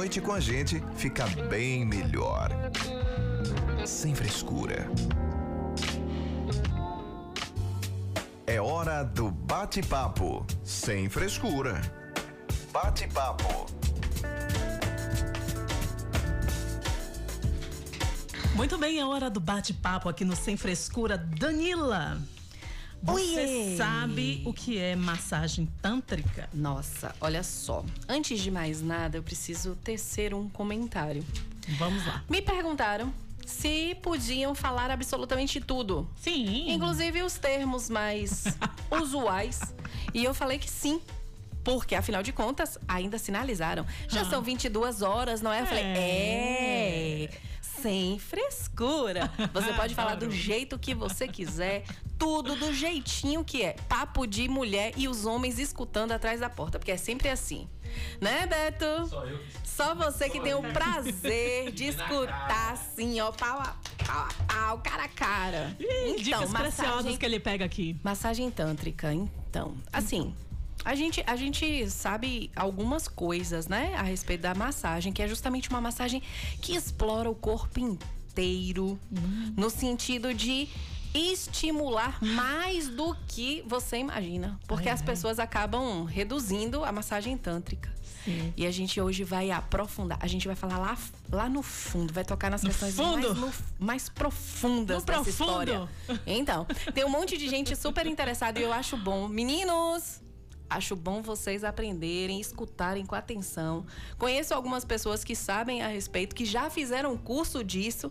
noite com a gente fica bem melhor. Sem frescura. É hora do bate-papo. Sem frescura. Bate-papo. Muito bem, é hora do bate-papo aqui no Sem Frescura. Danila, você Oiê! sabe o que é massagem tântrica? Nossa, olha só. Antes de mais nada, eu preciso tecer um comentário. Vamos lá. Me perguntaram se podiam falar absolutamente tudo, Sim. inclusive os termos mais usuais. E eu falei que sim. Porque, afinal de contas, ainda sinalizaram. Já Ah. são 22 horas, não é? Eu falei, É. é. Sem frescura. Você pode falar do jeito que você quiser, tudo do jeitinho que é. Papo de mulher e os homens escutando atrás da porta, porque é sempre assim. Né, Beto? Só eu que Só você que tem o prazer de escutar assim, ó, pau a pau, pau, cara a cara. Ih, Dicas preciosas massagem, que ele pega aqui. massagem tântrica, então. Assim, a gente, a gente sabe algumas coisas, né, a respeito da massagem, que é justamente uma massagem que explora o corpo inteiro, no sentido de estimular mais do que você imagina. Porque Ai, as ai. pessoas acabam reduzindo a massagem tântrica. Sim. E a gente hoje vai aprofundar. A gente vai falar lá, lá no fundo, vai tocar nas No questões fundo? mais, no- mais profundas No dessa profundo? história. Então, tem um monte de gente super interessada e eu acho bom. Meninos! Acho bom vocês aprenderem, escutarem com atenção. Conheço algumas pessoas que sabem a respeito, que já fizeram curso disso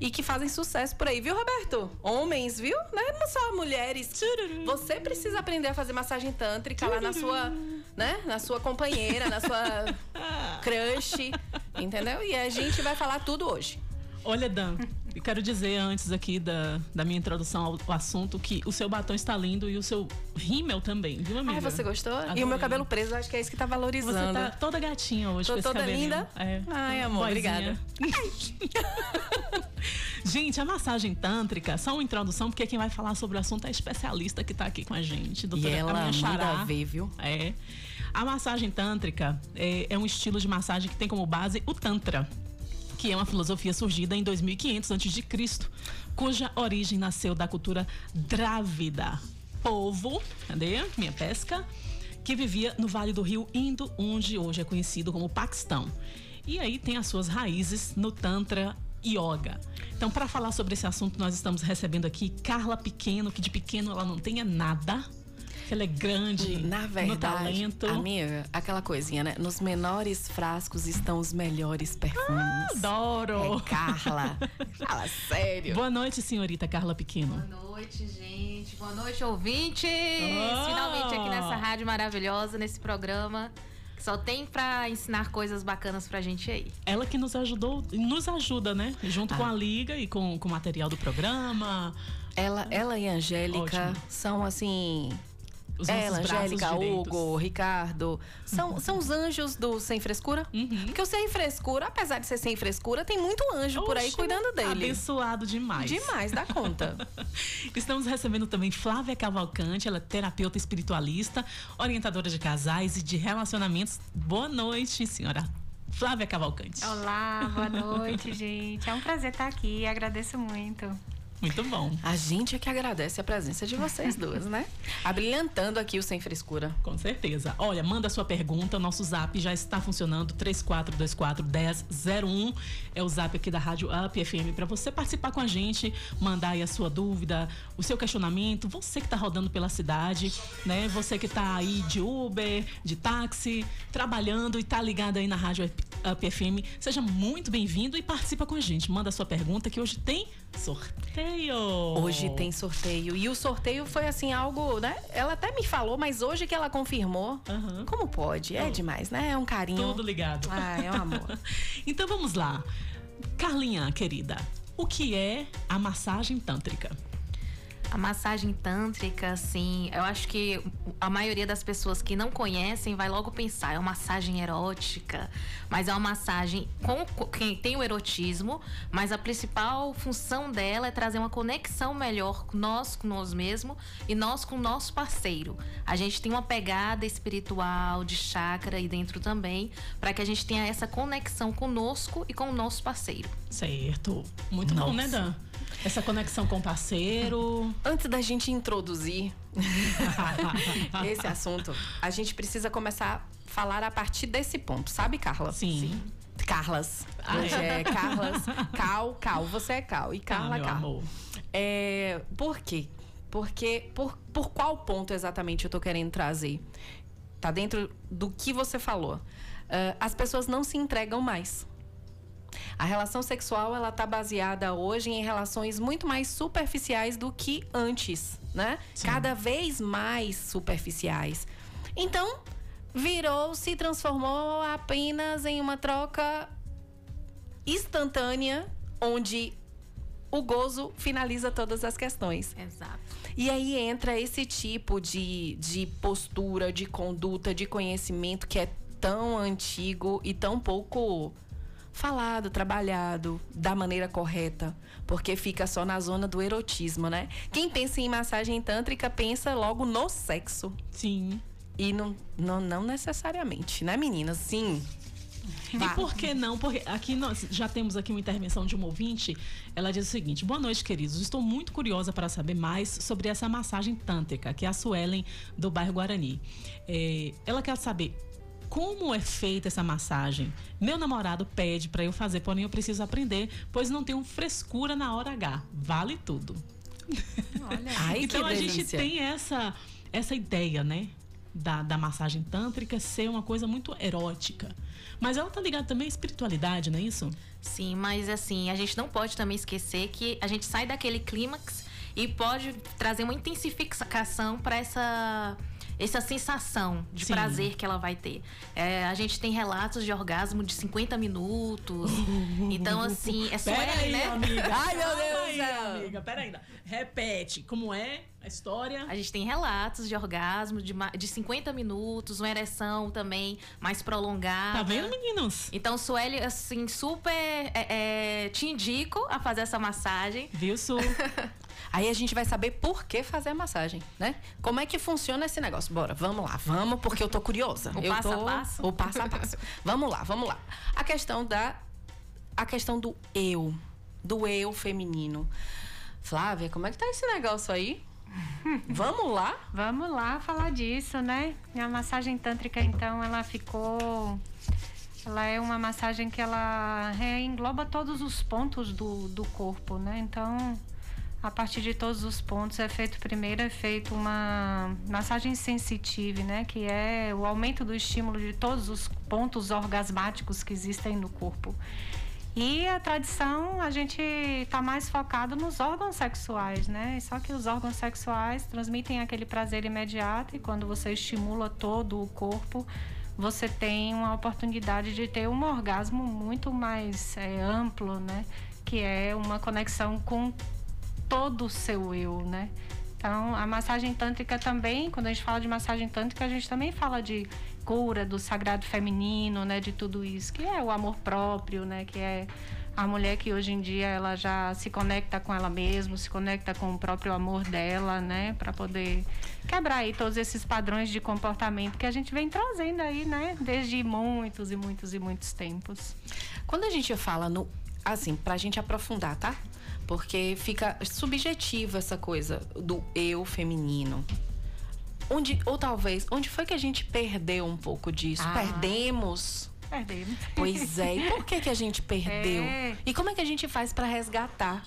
e que fazem sucesso por aí, viu, Roberto? Homens, viu? Não é só mulheres. Você precisa aprender a fazer massagem tântrica lá na sua, né? Na sua companheira, na sua crush, entendeu? E a gente vai falar tudo hoje. Olha, Dan, eu quero dizer antes aqui da, da minha introdução ao, ao assunto que o seu batom está lindo e o seu rímel também, viu, amiga? Ai, você gostou? E o Adorei. meu cabelo preso, acho que é isso que tá Você valorizando. tá toda gatinha hoje Tô com toda cabelinho. linda? É. Ai, amor, Boizinha. gente, a massagem tântrica, só uma introdução, porque quem vai falar sobre o assunto é a especialista que tá aqui com a gente, E doutora a ela minha xará. manda ver, viu? É. A massagem tântrica é, é um estilo de massagem que tem como base o Tantra, que é uma filosofia surgida em 2500 a.C., cuja origem nasceu da cultura drávida. Povo, cadê? Minha pesca? Que vivia no vale do rio Indo, onde hoje é conhecido como Paquistão. E aí tem as suas raízes no Tantra Yoga. Então, para falar sobre esse assunto, nós estamos recebendo aqui Carla Pequeno, que de pequeno ela não tenha nada. Que Ela é grande Na no verdade, talento. amiga, aquela coisinha, né? Nos menores frascos estão os melhores perfumes. Adoro! É Carla. Fala sério. Boa noite, senhorita Carla Pequeno. Boa noite, gente. Boa noite, ouvintes. Ah! Finalmente aqui nessa rádio maravilhosa, nesse programa só tem pra ensinar coisas bacanas pra gente aí. Ela que nos ajudou, nos ajuda, né? Junto Ah. com a Liga e com, com o material do programa. Ela, ela e a Angélica Ótimo. são assim. Os ela, braços Angélica. Hugo, Ricardo. São, são os anjos do Sem Frescura. Uhum. Porque o Sem Frescura, apesar de ser sem frescura, tem muito anjo por aí Oxe, cuidando dele. Abençoado demais. Demais, dá conta. Estamos recebendo também Flávia Cavalcante, ela é terapeuta espiritualista, orientadora de casais e de relacionamentos. Boa noite, senhora Flávia Cavalcante. Olá, boa noite, gente. É um prazer estar aqui, agradeço muito. Muito bom. A gente é que agradece a presença de vocês duas, né? Abrilhantando aqui o Sem Frescura. Com certeza. Olha, manda sua pergunta. Nosso zap já está funcionando. 3424 1001 é o zap aqui da Rádio Up FM para você participar com a gente, mandar aí a sua dúvida, o seu questionamento. Você que está rodando pela cidade, né? Você que está aí de Uber, de táxi, trabalhando e está ligado aí na Rádio Up FM. Seja muito bem-vindo e participa com a gente. Manda sua pergunta que hoje tem sorteio. Hoje tem sorteio. E o sorteio foi assim, algo, né? Ela até me falou, mas hoje que ela confirmou. Aham. Como pode? É Oh. demais, né? É um carinho. Tudo ligado. Ah, é um amor. então vamos lá. Carlinha, querida, o que é a massagem tântrica? A massagem tântrica, assim, eu acho que a maioria das pessoas que não conhecem vai logo pensar, é uma massagem erótica, mas é uma massagem com quem tem o erotismo, mas a principal função dela é trazer uma conexão melhor nós com nós mesmos e nós com o nosso parceiro. A gente tem uma pegada espiritual de chakra aí dentro também, para que a gente tenha essa conexão conosco e com o nosso parceiro. Certo. Muito bom, né, Dan? Essa conexão com o parceiro. Antes da gente introduzir esse assunto, a gente precisa começar a falar a partir desse ponto, sabe, Carla? Sim. Carlas. Ah, Hoje é? é Carlas. Cal, Cal. Você é Cal. E Carla, ah, Carla. amor. É, por quê? Porque por, por qual ponto exatamente eu tô querendo trazer? Tá dentro do que você falou. Ah, as pessoas não se entregam mais. A relação sexual ela tá baseada hoje em relações muito mais superficiais do que antes, né? Sim. Cada vez mais superficiais. Então, virou, se transformou apenas em uma troca instantânea, onde o gozo finaliza todas as questões. Exato. E aí entra esse tipo de, de postura, de conduta, de conhecimento que é tão antigo e tão pouco falado, trabalhado da maneira correta, porque fica só na zona do erotismo, né? Quem pensa em massagem tântrica pensa logo no sexo. Sim. E não, não, não necessariamente, né, meninas? Sim. E por que não? Porque aqui nós já temos aqui uma intervenção de uma ouvinte. Ela diz o seguinte: Boa noite, queridos. Estou muito curiosa para saber mais sobre essa massagem tântrica, que é a Suelen do bairro Guarani. É, ela quer saber como é feita essa massagem. Meu namorado pede para eu fazer, porém eu preciso aprender, pois não tenho frescura na hora H. Vale tudo. Ai, então que a delícia. gente tem essa, essa ideia, né? Da, da massagem tântrica ser uma coisa muito erótica. Mas ela tá ligada também à espiritualidade, não é isso? Sim, mas assim, a gente não pode também esquecer que a gente sai daquele clímax e pode trazer uma intensificação para essa essa sensação de Sim. prazer que ela vai ter. É, a gente tem relatos de orgasmo de 50 minutos. então, assim, é só Pera aí, né? amiga. Ai, meu Deus aí, amiga. Pera ainda. Repete. Como é a história? A gente tem relatos de orgasmo de, de 50 minutos, uma ereção também mais prolongada. Tá vendo, meninos? Então, Sueli, assim, super é, é, te indico a fazer essa massagem. Viu, Su? Aí a gente vai saber por que fazer a massagem, né? Como é que funciona esse negócio? Bora, vamos lá, vamos, porque eu tô curiosa. O eu passo a tô... passo? O passo a passo. vamos lá, vamos lá. A questão da. A questão do eu. Do eu feminino. Flávia, como é que tá esse negócio aí? vamos lá? Vamos lá falar disso, né? A massagem tântrica, então, ela ficou. Ela é uma massagem que ela é, engloba todos os pontos do, do corpo, né? Então, a partir de todos os pontos é feito primeiro é feito uma massagem sensitive, né? Que é o aumento do estímulo de todos os pontos orgasmáticos que existem no corpo. E a tradição, a gente está mais focado nos órgãos sexuais, né? Só que os órgãos sexuais transmitem aquele prazer imediato e quando você estimula todo o corpo, você tem uma oportunidade de ter um orgasmo muito mais é, amplo, né? Que é uma conexão com todo o seu eu, né? Então, a massagem tântrica também, quando a gente fala de massagem tântrica, a gente também fala de cura do sagrado feminino, né, de tudo isso, que é o amor próprio, né, que é a mulher que hoje em dia ela já se conecta com ela mesma, se conecta com o próprio amor dela, né, para poder quebrar aí todos esses padrões de comportamento que a gente vem trazendo aí, né, desde muitos e muitos e muitos tempos. Quando a gente fala no. Assim, pra gente aprofundar, tá? Porque fica subjetivo essa coisa do eu feminino. Onde, ou talvez, onde foi que a gente perdeu um pouco disso? Ah. Perdemos. Perdemos. Pois é, e por que, que a gente perdeu? É. E como é que a gente faz para resgatar?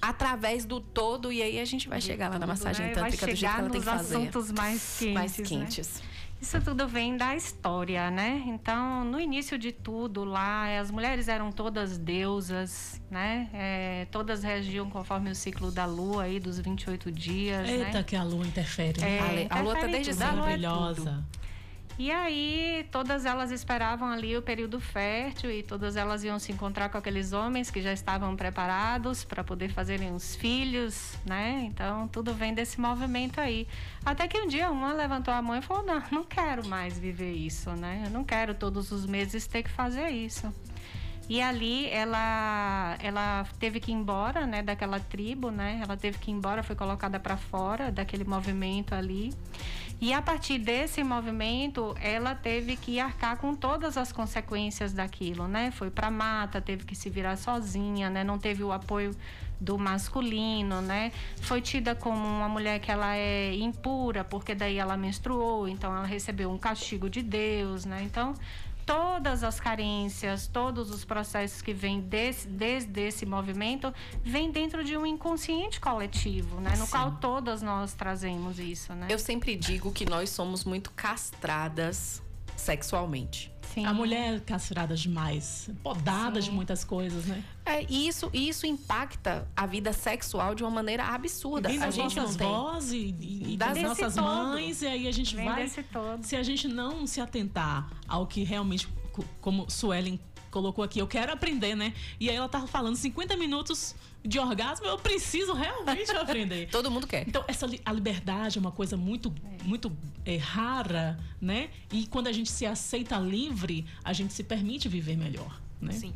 Através do todo, e aí a gente vai chegar lá na massagem Né? Vai tântrica do jeito que ela tem que fazer. assuntos mais quentes. mais né? Isso tudo vem da história, né? Então, no início de tudo lá, as mulheres eram todas deusas, né? É, todas reagiam conforme o ciclo da lua aí, dos 28 dias, Eita, né? que a lua interfere. É, né? A lua tá interfere desde tudo, a lua é tudo. Maravilhosa. E aí, todas elas esperavam ali o período fértil e todas elas iam se encontrar com aqueles homens que já estavam preparados para poder fazerem os filhos, né? Então, tudo vem desse movimento aí. Até que um dia uma levantou a mão e falou: Não, não quero mais viver isso, né? Eu não quero todos os meses ter que fazer isso. E ali ela ela teve que ir embora, né, daquela tribo, né? Ela teve que ir embora, foi colocada para fora daquele movimento ali. E a partir desse movimento, ela teve que arcar com todas as consequências daquilo, né? Foi para mata, teve que se virar sozinha, né? Não teve o apoio do masculino, né? Foi tida como uma mulher que ela é impura, porque daí ela menstruou, então ela recebeu um castigo de Deus, né? Então, todas as carências, todos os processos que vêm desse, desde esse movimento, vêm dentro de um inconsciente coletivo, né? No Sim. qual todas nós trazemos isso, né? Eu sempre digo que nós somos muito castradas sexualmente. Sim. A mulher é castrada demais, podada de muitas coisas, né? É, e isso, e isso impacta a vida sexual de uma maneira absurda. Vem a das gente nossas vozes e, e Das- das nossas todo. mães, e aí a gente Vem vai. desse todo. Se a gente não se atentar ao que realmente, co- como Suelen colocou aqui, eu quero aprender, né? E aí ela tava falando 50 minutos de orgasmo, eu preciso realmente aprender. Todo mundo quer. Então, essa a liberdade é uma coisa muito, muito é, rara, né? E quando a gente se aceita livre, a gente se permite viver melhor, né? Sim.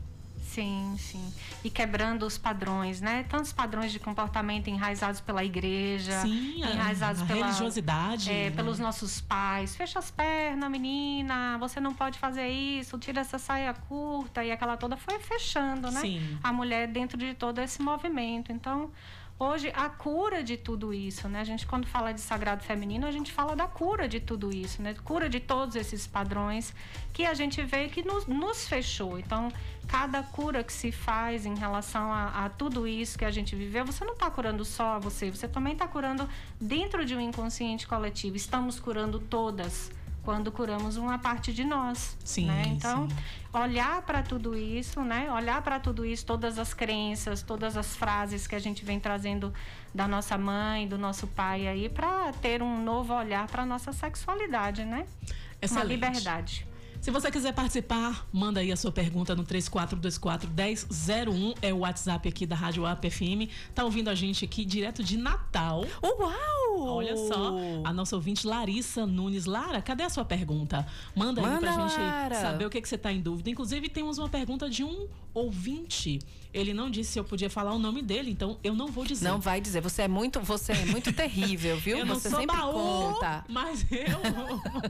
Sim, sim. E quebrando os padrões, né? Tantos padrões de comportamento enraizados pela igreja, Sim, a, enraizados a pela, religiosidade. é, né? pelos nossos pais. Fecha as pernas, menina. Você não pode fazer isso. Tira essa saia curta. E aquela toda foi fechando, né? Sim. A mulher dentro de todo esse movimento. Então, hoje, a cura de tudo isso, né? A gente, quando fala de sagrado feminino, a gente fala da cura de tudo isso, né? Cura de todos esses padrões que a gente vê que nos, nos fechou. Então, cada cura que se faz em relação a, a tudo isso que a gente viveu, você não está curando só você, você também está curando dentro de um inconsciente coletivo. Estamos curando todas quando curamos uma parte de nós. Sim, né? Então, sim. olhar para tudo isso, né? Olhar para tudo isso, todas as crenças, todas as frases que a gente vem trazendo da nossa mãe, do nosso pai aí, para ter um novo olhar para nossa sexualidade, né? Uma Excelente. liberdade. Se você quiser participar, manda aí a sua pergunta no 3424-1001, é o WhatsApp aqui da Rádio AP FM. Tá ouvindo a gente aqui direto de Natal. Uau! Olha só, a nossa ouvinte Larissa Nunes. Lara, cadê a sua pergunta? Manda, aí pra Manda, gente Lara. saber o que, que você tá em dúvida. Inclusive, temos uma pergunta de um ouvinte. Ele não disse se eu podia falar o nome dele, então eu não vou dizer. Não vai dizer, você é muito, você é muito terrível, viu? Eu não você sou sempre baú, conta. mas eu.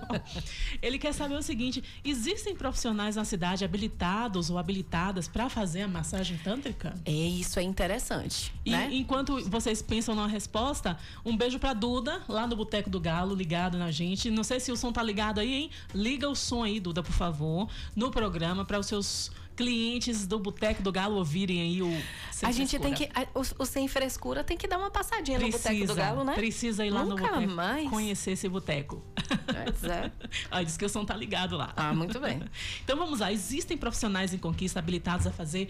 Ele quer saber o seguinte: existem profissionais na cidade habilitados ou habilitadas para fazer a massagem tântrica? É, isso é interessante, E né? enquanto vocês pensam na resposta, um beijo pra Duda, lá no Boteco do Galo, ligado na gente. Não sei se o som tá ligado aí, hein? Liga o som aí, Duda, por favor, no programa para os seus clientes do Boteco do Galo ouvirem aí o Sem A gente tem que. a- o, o sem frescura tem que dar uma passadinha no Boteco do Galo, né? Precisa ir lá Nunca no boteco mais. conhecer esse boteco. Pois é. Aí diz que o som tá ligado lá. Ah, muito bem. Então vamos lá, existem profissionais em conquista habilitados a fazer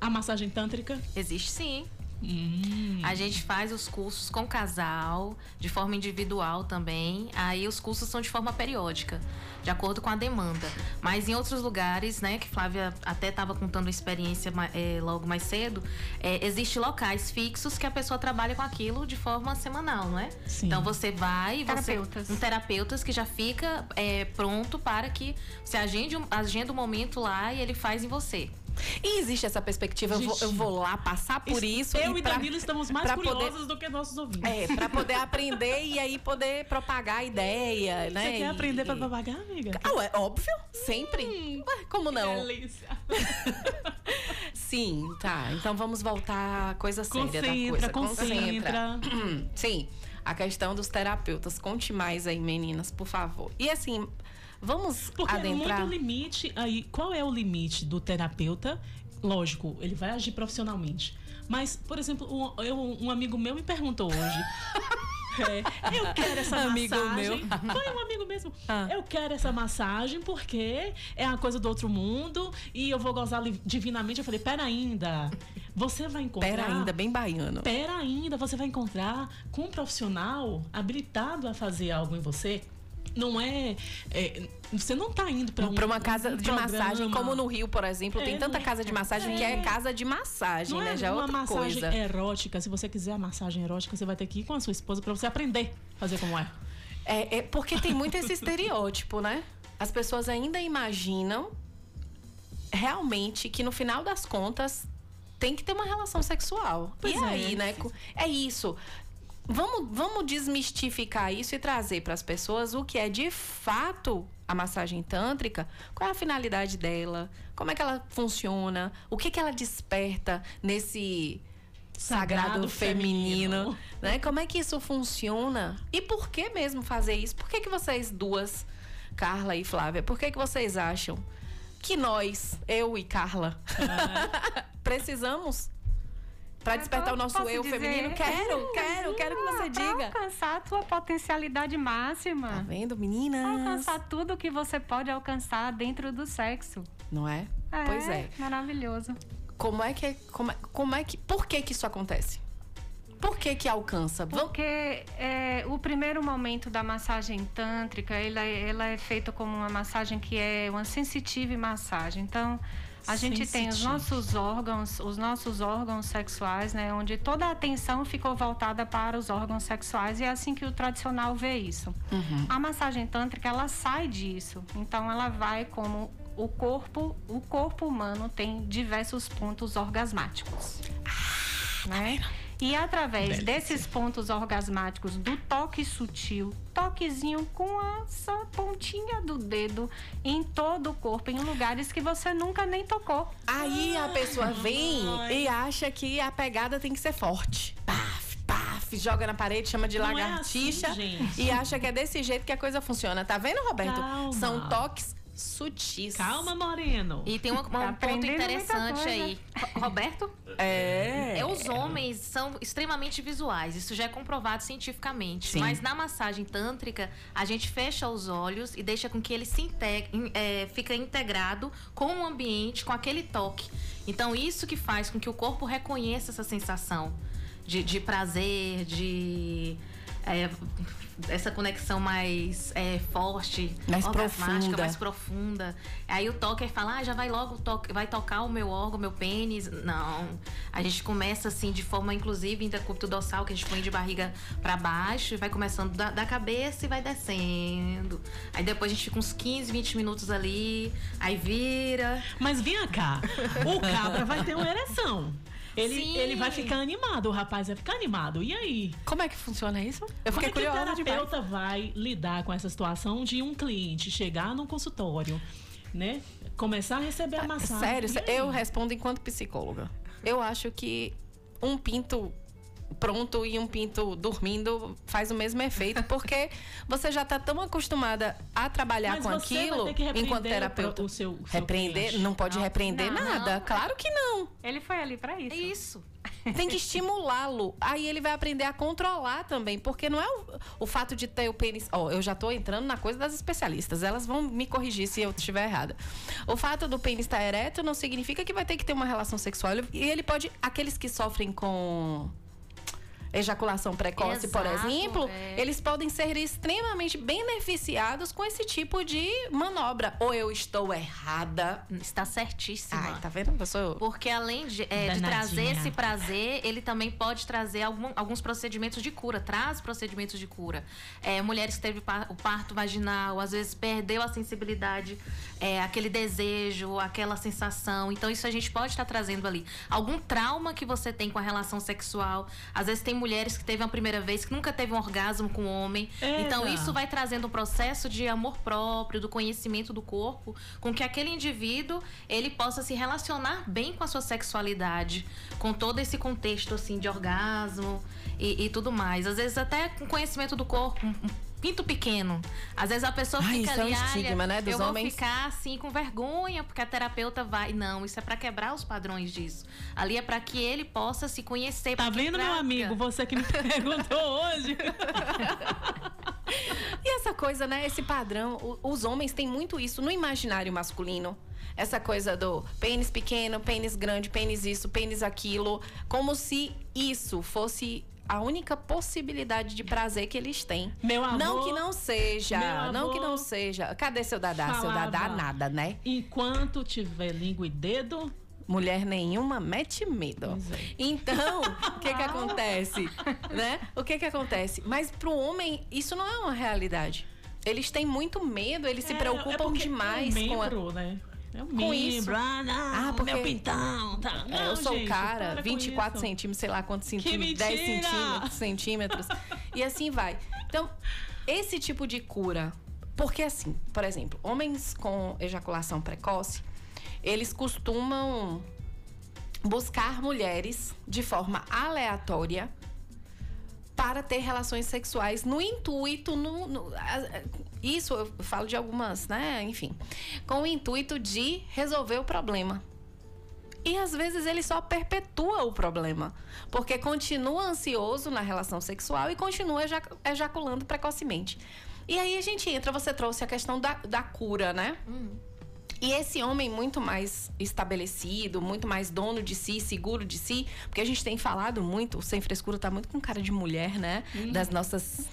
a massagem tântrica? Existe sim. Hum, A gente faz os cursos com casal, de forma individual também. Aí os cursos são de forma periódica, de acordo com a demanda. Mas em outros lugares, né, que Flávia até estava contando experiência ma- eh, logo mais cedo, eh, existe locais fixos que a pessoa trabalha com aquilo de forma semanal, não é? Sim. Então você vai, você, Terapeutas. um terapeutas que já fica eh, pronto para que você agende, agenda um momento lá e ele faz em você. E existe essa perspectiva, eu vou, eu vou lá passar por isso. Eu e pra- Danilo estamos mais pra curiosas poder- do que nossos ouvintes. É, pra poder aprender e aí poder propagar a ideia, né? Você quer E- aprender pra e- propagar, amiga? Ah, ué, óbvio, sempre. Ué, como não? Delícia. Sim, tá. Então vamos voltar à coisa séria da Concentra, coisa. concentra. Sim, a questão dos terapeutas. Conte mais aí, meninas, por favor. E assim, vamos Porque é adentrar. muito limite aí. Qual é o limite do terapeuta? Lógico, ele vai agir profissionalmente. Mas, por exemplo, um, eu- um amigo meu me perguntou hoje. É, eu quero essa Amigo massagem. meu. Foi um amigo mesmo. Ah. Eu quero essa massagem porque é a coisa do outro mundo e eu vou gozar divinamente. Eu falei, pera ainda. Você vai encontrar. Pera ainda, bem baiano. Pera ainda, você vai encontrar com um profissional habilitado a fazer algo em você. Não é. é, você não tá indo para um, Pra uma casa um de massagem, programa. como no Rio, por exemplo, É, tem tanta é- casa de massagem que é é. casa de massagem, Não né? é Já é uma outra massagem coisa. erótica. Se você quiser a massagem erótica, você vai ter que ir com a sua esposa para você aprender a fazer como é. É, é porque tem muito esse estereótipo, né? As pessoas ainda imaginam realmente que no final das contas tem que ter uma relação sexual. Pois e é. aí, né? É isso. Vamos, vamos desmistificar isso e trazer para as pessoas o que é de fato a massagem tântrica, qual é a finalidade dela, como é que ela funciona, o que, que ela desperta nesse sagrado, Sagrado feminino, feminino. né? Como é que isso funciona? E por que mesmo fazer isso? Por que, que vocês duas, Carla e Flávia, por que, que vocês acham que nós, eu e Carla, precisamos para despertar o nosso eu dizer? feminino? Quero, quero, quero que você Pra diga. alcançar a tua potencialidade Tá máxima. vendo, Pra meninas? alcançar tudo que você pode alcançar dentro do sexo. Não é? Pois é. Maravilhoso. Como é que como é, como é que por que que isso acontece? Por que que alcança? Porque é, o primeiro momento da massagem tântrica, ela, é- ela é feita como uma massagem que é uma sensitive massagem. Então, a gente tem os nossos órgãos, os nossos órgãos sexuais, né? Onde toda a atenção ficou voltada para os órgãos sexuais e é assim que o tradicional vê isso. A massagem tântrica, ela sai disso. Então, ela vai como o corpo, o corpo humano tem diversos pontos orgasmáticos né? E através desses pontos orgasmáticos do toque sutil, toquezinho com essa pontinha do dedo em todo o corpo, em lugares que você nunca nem tocou. Aí a pessoa vem e acha que a pegada tem que ser forte. Paf, paf, joga na parede, chama de Não é lagartixa assim, e acha que é desse jeito que a coisa funciona. Tá vendo, Roberto? Calma. São toques sutis. Calma, Moreno. E tem um, um ponto aprendendo muita interessante aí. Ro- Roberto? É. É, os homens são extremamente visuais, isso já é comprovado cientificamente. Sim. Mas na massagem tântrica, a gente fecha os olhos e deixa com que ele se integre, é, fica integrado com o ambiente, com aquele toque. Então, isso que faz com que o corpo reconheça essa sensação de, de prazer, de. É, essa conexão mais é, forte, Mais profunda. mais profunda. Aí o toque fala, ah, já vai logo, to vai tocar o meu órgão, meu pênis. Não. A gente começa assim, de forma, inclusive, intercúbito dorsal, que a gente põe de barriga pra baixo, e vai começando da, da cabeça e vai descendo. Aí depois a gente fica uns 15, 20 minutos ali, aí vira. Mas vinha cá. O cabra vai ter uma ereção. Ele, Sim. ele vai ficar animado, o rapaz vai ficar animado. E aí? Como é que funciona isso? Eu Como fiquei é que o curiosa demais. terapeuta vai lidar com essa situação de um cliente chegar num consultório, né? Começar a receber a massagem. Sério, eu respondo enquanto psicóloga. Eu acho que um pinto pronto e um pinto dormindo faz o mesmo efeito, porque você já está tão acostumada a trabalhar Mas com aquilo enquanto terapeuta. o seu- o seu repreender? cliente. Não pode Não. repreender Não, nada. não. Claro que não. Ele foi ali para isso. É isso. Tem que estimulá-lo. Aí ele vai aprender a controlar também, porque não é o, o fato de ter o pênis. Ó, eu já tô entrando na coisa das especialistas. Elas vão me corrigir se eu estiver errada. O fato do pênis estar ereto não significa que vai ter que ter uma relação sexual. E ele pode. Aqueles que sofrem com ejaculação precoce, por Exato, exemplo, é. eles podem ser extremamente beneficiados com esse tipo de manobra. Ou eu estou errada. Está certíssima. Ai, tá vendo? Eu sou. Porque além de, é, de trazer esse prazer, ele também pode trazer algum- alguns procedimentos de cura. Traz procedimentos de cura. É, mulheres que teve o parto vaginal, às vezes perdeu a sensibilidade, é, aquele desejo, aquela sensação. Então, isso a gente pode estar trazendo ali. Algum trauma que você tem com a relação sexual. Às vezes tem mulheres que teve uma primeira vez, que nunca teve um orgasmo com um homem. Eita. Então, isso vai trazendo um processo de amor próprio, do conhecimento do corpo, com que aquele indivíduo ele possa se relacionar bem com a sua sexualidade, com todo esse contexto assim de orgasmo e, e tudo mais. Às vezes até com conhecimento do corpo. um Pinto pequeno. Às vezes a pessoa Ai, fica isso é um ali, estigma, "Olha, né, dos eu vou homens." ficar assim com vergonha, porque a terapeuta vai. Não, isso é pra quebrar os padrões disso. Ali é pra que ele possa se conhecer. Tá vendo, meu amigo? Você que me perguntou hoje. E essa coisa, né? Esse padrão, os homens têm muito isso no imaginário masculino. Essa coisa do pênis pequeno, pênis grande, pênis isso, pênis aquilo. Como se isso fosse a única possibilidade de prazer que eles têm. Meu amor. Não que não seja. Meu Não que amor não seja. Cadê seu dadá? Seu Falava. dadá nada, né? Enquanto tiver língua e dedo, Mulher nenhuma mete medo. É. Então, o que que acontece? Né? O que que acontece? Mas pro homem, isso não é uma realidade. Eles têm muito medo, eles se É, preocupam é demais com a... né? É um com isso. Ah, não, Ah, porque- meu pintão. Tá. É, Não, eu sou gente, cara, para com 24 isso. centímetros, sei lá quantos centímetros, mentira! 10 centímetros, centímetros. e assim vai. Então, esse tipo de cura. Porque assim, por exemplo, homens com ejaculação precoce, eles costumam buscar mulheres de forma aleatória para ter relações sexuais no intuito, no, no- isso eu falo de algumas, né? Enfim, com o intuito de resolver o problema. E às vezes ele só perpetua o problema, porque continua ansioso na relação sexual e continua ejac- ejaculando precocemente. E aí a gente entra, você trouxe a questão da, da cura, né? E esse homem muito mais estabelecido, muito mais dono de si, seguro de si, porque a gente tem falado muito, o sem frescura tá muito com cara de mulher, né? Das nossas.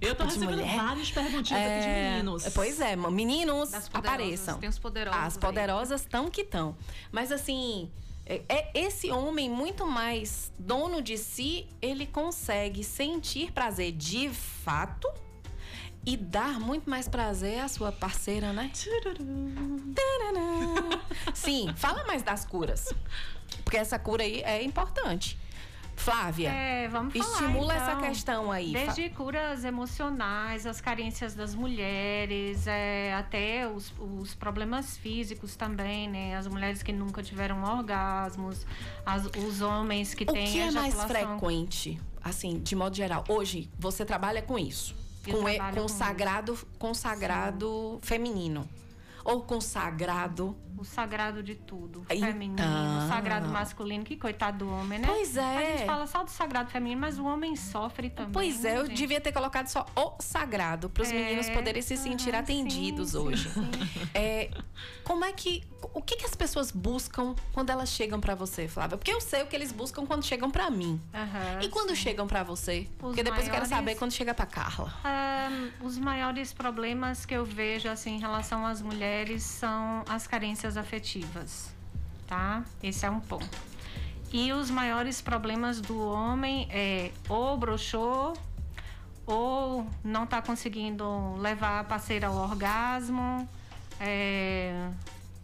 Eu tô recebendo mulher. vários perguntinhos aqui de É, meninos. Pois é, meninos, apareçam. tem os poderosos As poderosas estão que estão. Mas assim, é, é esse homem muito mais dono de si, ele consegue sentir prazer de fato e dar muito mais prazer à sua parceira, né? Sim, fala mais das curas. Porque essa cura aí é importante. Flávia, É, vamos falar, estimula essa então. questão aí. Desde curas emocionais, as carências das mulheres, é, até os, os problemas físicos também, né? As mulheres que nunca tiveram orgasmos, as- os homens que O têm que é mais frequente, assim, de modo geral? Hoje, você trabalha com isso. Com, e- com sagrado, com sagrado feminino. Ou com sagrado. O sagrado de tudo, Então. feminino, o sagrado masculino, que coitado do homem, né? Pois é. A gente fala só do sagrado feminino, mas o homem sofre também. Pois é, né, eu gente? devia ter colocado só o sagrado, para os É, meninos poderem se sentir atendidos sim, hoje. sim, É, como é que. O que, que as pessoas buscam quando elas chegam para você, Flávia? Porque eu sei o que eles buscam quando chegam para mim. Aham, E quando sim. chegam para você? Porque depois eu quero maiores- saber quando chega para Carla. Ahn, os maiores problemas que eu vejo assim em relação às mulheres são as carências afetivas, tá? Esse é um ponto. E os maiores problemas do homem é ou broxou ou não está conseguindo levar a parceira ao orgasmo, é,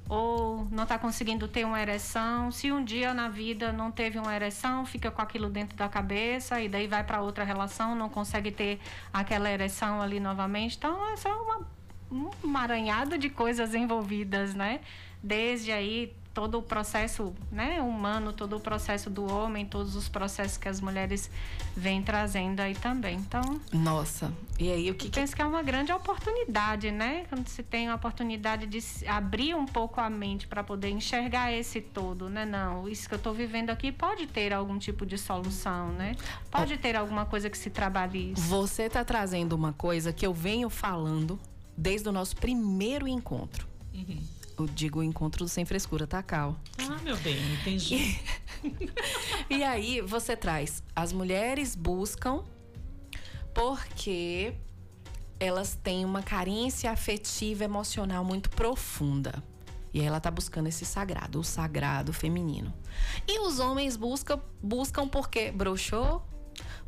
ou não está conseguindo ter uma ereção. Se um dia na vida não teve uma ereção, fica com aquilo dentro da cabeça e daí vai para outra relação, não consegue ter aquela ereção ali novamente. Então, essa é uma um emaranhado de coisas envolvidas, né? Desde aí todo o processo, né, humano, todo o processo do homem, todos os processos que as mulheres vêm trazendo aí também. Então, Nossa, e aí o que, eu que penso que é uma grande oportunidade, né? Quando se tem a oportunidade de abrir um pouco a mente para poder enxergar esse todo, né? Não, isso que eu estou vivendo aqui pode ter algum tipo de solução, né? Pode ter alguma coisa que se trabalhe isso. Você está trazendo uma coisa que eu venho falando desde o nosso primeiro encontro. Eu digo encontro do Sem Frescura, tá, Cal? Ah, meu bem, entendi. E aí você traz, as mulheres buscam porque elas têm uma carência afetiva emocional muito profunda. E aí ela tá buscando esse sagrado, o sagrado feminino. E os homens buscam, buscam porque broxou,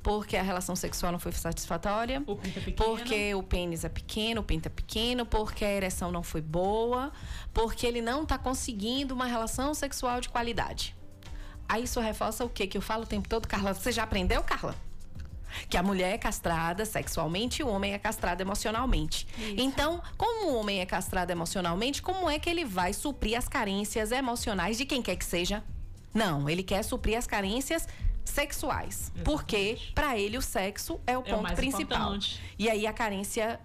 porque a relação sexual não foi satisfatória, O é porque o pênis é pequeno, o pinto é pequeno, porque a ereção não foi boa, porque ele não tá conseguindo uma relação sexual de qualidade. Aí isso reforça o que que eu falo o tempo todo, Carla? Você já aprendeu, Carla? Que a mulher é castrada sexualmente e o homem é castrado emocionalmente. Então, como o homem é castrado emocionalmente, como é que ele vai suprir as carências emocionais de quem quer que seja? Não, ele quer suprir as carências sexuais. Porque, para ele, o sexo é o É o ponto mais principal. importante. E aí a carência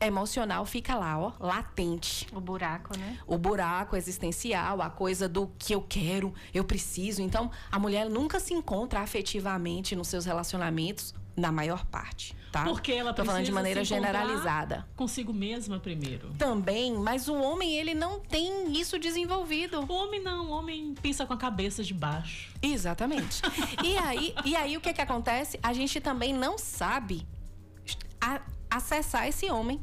emocional fica lá, ó, latente O buraco, né? o buraco existencial, a coisa do que eu quero, eu preciso. Então, a mulher nunca se encontra afetivamente nos seus relacionamentos, na maior parte, tá? Porque ela Tô falando de maneira generalizada. Consigo mesma primeiro. Também, mas o homem, ele não tem isso desenvolvido. O homem não, o homem pensa com a cabeça de baixo. Exatamente. e, aí, e aí, o que que acontece? A gente também não sabe a- acessar esse homem.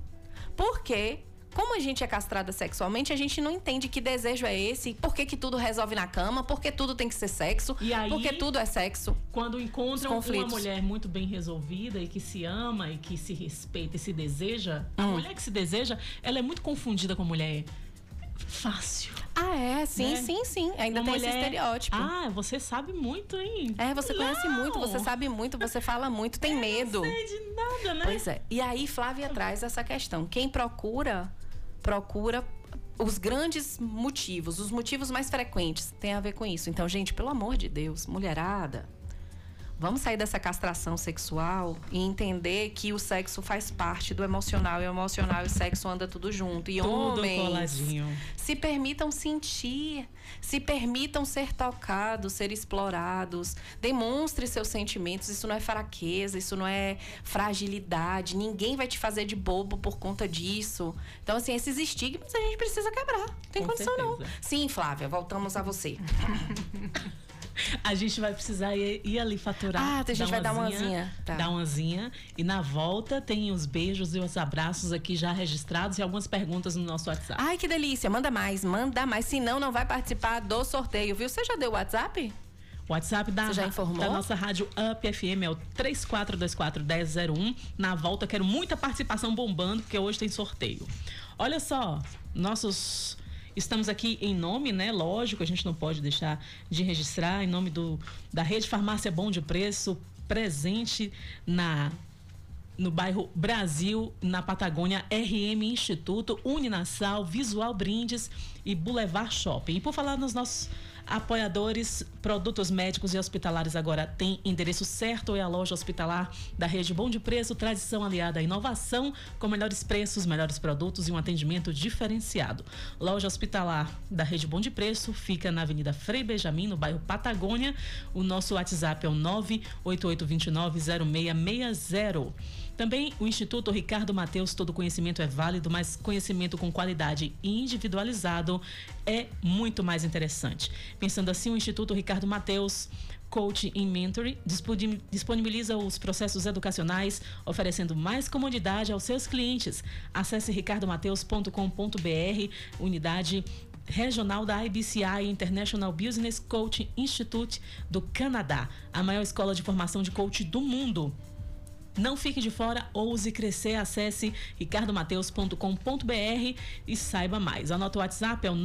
Porque, como a gente é castrada sexualmente, a gente não entende que desejo é esse, por que, que tudo resolve na cama, por que tudo tem que ser sexo, E aí- porque tudo é sexo. Quando encontram uma mulher muito bem resolvida e que se ama e que se respeita e se deseja, a Hum. mulher que se deseja, ela é muito confundida com a mulher fácil. Ah, é? Sim, Né? sim, sim. Ainda Uma tem esse mulher- estereótipo. Ah, você sabe muito, hein? É, você conhece Não. muito, você sabe muito, você fala muito, tem medo. Não sei de nada, né? Pois é. E aí, Flávia traz essa questão. Quem procura, procura os grandes motivos, os motivos mais frequentes tem a ver com isso. Então, gente, pelo amor de Deus, mulherada, vamos sair dessa castração sexual e entender que o sexo faz parte do emocional e o emocional e o sexo anda tudo junto. E Tudo homens, coladinho. se permitam sentir, se permitam ser tocados, ser explorados. Demonstre seus sentimentos. Isso não é fraqueza, isso não é fragilidade. Ninguém vai te fazer de bobo por conta disso. Então, assim, esses estigmas a gente precisa quebrar. Não tem Com condição, não. certeza. Sim, Flávia, voltamos a você. A gente vai precisar ir, ir ali faturar. Ah, a gente vai dar uma asinha, tá. Dar uma asinha. E na volta tem os beijos e os abraços aqui já registrados e algumas perguntas no nosso WhatsApp. Ai, que delícia. Manda mais, manda mais. Senão, não vai participar do sorteio, viu? Você já deu o WhatsApp? O WhatsApp da, da nossa rádio Up FM é o 3424-1001. Na volta, quero muita participação bombando, porque hoje tem sorteio. Olha só, nossos. Estamos aqui em nome, né? Lógico, a gente não pode deixar de registrar, em nome do, da Rede Farmácia Bom de Preço, presente na no bairro Brasil, na Patagônia, RM Instituto, Uninasal, Visual Brindes e Boulevard Shopping. E por falar nos nossos apoiadores, produtos médicos e hospitalares agora tem endereço certo, é a loja hospitalar da rede Bom de Preço, tradição aliada à inovação, com melhores preços, melhores produtos e um atendimento diferenciado. Loja hospitalar da rede Bom de Preço fica na Avenida Frei Benjamin, no bairro Patagônia. O nosso WhatsApp é o 988290660. Também o Instituto Ricardo Mateus, todo conhecimento é válido, mas conhecimento com qualidade e individualizado é muito mais interessante. Pensando assim, o Instituto Ricardo Mateus Coach in Mentoring disponi- disponibiliza os processos educacionais, oferecendo mais comodidade aos seus clientes. Acesse ricardomateus.com.br, unidade regional da IBCI International Business Coaching Institute do Canadá, a maior escola de formação de coach do mundo. Não fique de fora, ouse crescer, acesse ricardomateus.com.br e saiba mais. Anota o WhatsApp, é o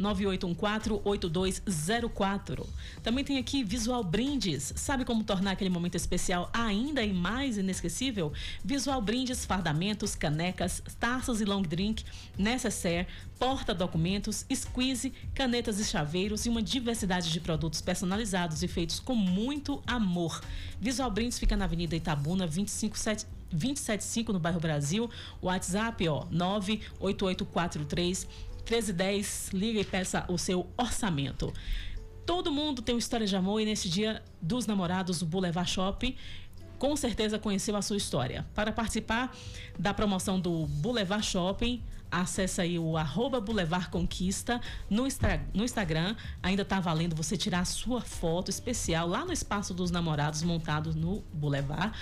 998148204. Também tem aqui Visual Brindes. Sabe como tornar aquele momento especial ainda e mais inesquecível? Visual Brindes, fardamentos, canecas, taças e long drink, necessaire, porta-documentos, squeeze, canetas e chaveiros e uma diversidade de produtos personalizados e feitos com muito amor. Visual Brindes fica na Avenida Itabuna, 257 275 no bairro Brasil. O WhatsApp, ó, 98843 1310. Liga e peça o seu orçamento. Todo mundo tem uma história de amor e nesse dia dos namorados, o Boulevard Shopping com certeza conheceu a sua história. Para participar da promoção do Boulevard Shopping, acesse aí o arroba Boulevard Conquista no, no Instagram. Ainda está valendo você tirar a sua foto especial lá no Espaço dos Namorados montado no Boulevard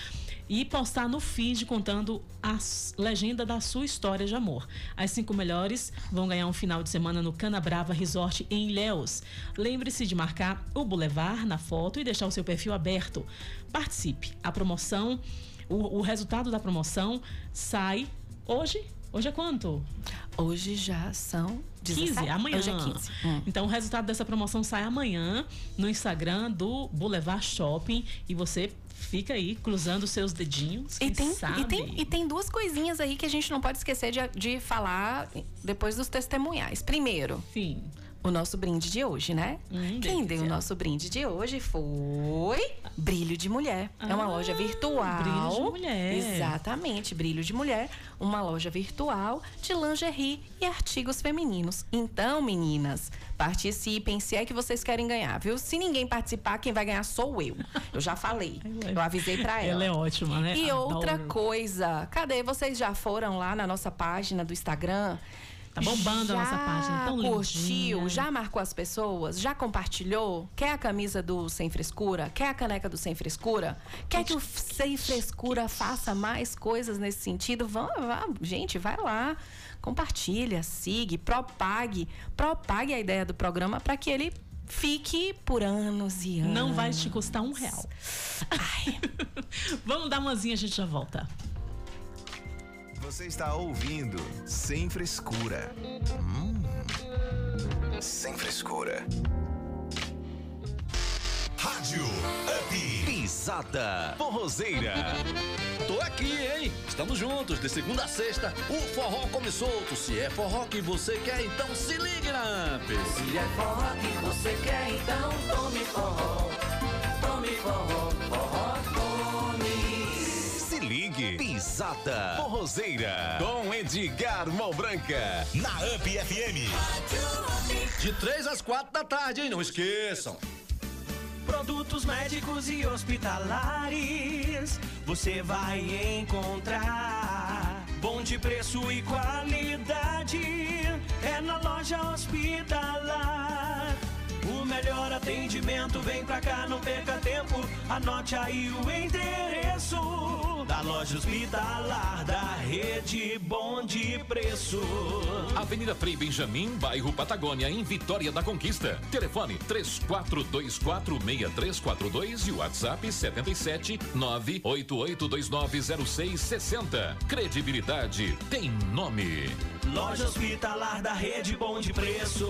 e postar no feed contando a legenda da sua história de amor. As cinco melhores vão ganhar um final de semana no Cana Brava Resort em Ilhéus. Lembre-se de marcar o Boulevard na foto e deixar o seu perfil aberto. Participe. A promoção, o, o resultado da promoção sai hoje. Hoje é quanto? Hoje já são 15, 17. amanhã. Hoje é 15. Hum. Então o resultado dessa promoção sai amanhã no Instagram do Boulevard Shopping e você Fica aí, cruzando seus dedinhos. E tem, sabe? e, tem, e tem duas coisinhas aí que a gente não pode esquecer de, de falar depois dos testemunhais. Primeiro, Sim. O nosso brinde de hoje, né? Hum, Quem deu o nosso brinde de hoje foi Brilho de Mulher. é uma Ah, loja virtual. Brilho de Mulher. Exatamente, Brilho de Mulher, uma loja virtual de lingerie e artigos femininos. Então, meninas, participem se é que vocês querem ganhar, viu? Se ninguém participar, quem vai ganhar sou eu. Eu já falei. Eu avisei pra ela. Ela é ótima, né? E outra Adoro. coisa, cadê? Vocês já foram lá na nossa página do Instagram? Tá bombando a nossa página, tão curtiu, lindinha. já marcou as pessoas, já compartilhou? Quer a camisa do Sem Frescura? Quer a caneca do Sem Frescura? Quer que o Sem Frescura faça mais coisas nesse sentido? Vão, vá, gente, vai lá, compartilha, siga, propague, propague a ideia do programa para que ele fique por anos e anos. Não vai te custar um real. Ai, Vamos dar umazinha, a gente já volta. Você está ouvindo Sem Frescura. Hum. Sem Frescura. Rádio Up. Pisada Forrozeira. Tô aqui, hein? Estamos juntos, de segunda a sexta. O forró come solto. Se é forró que você quer, então se ligue na Amp. Se é forró que você quer, então tome forró. Tome forró, forró. Ligue. Pisada Forrozeira. Com Edgar Malbranca. Na Up FM. De três às quatro da tarde, hein? Não esqueçam. Produtos médicos e hospitalares você vai encontrar. Bom de preço e qualidade é na loja hospitalar. Melhor atendimento vem pra cá, não perca tempo. Anote aí o endereço da loja hospitalar da rede Bom de Preço. Avenida Frei Benjamin, bairro Patagônia, em Vitória da Conquista. Telefone 34246342 e WhatsApp 77 988290660. Credibilidade tem nome. Loja hospitalar da rede Bom de Preço.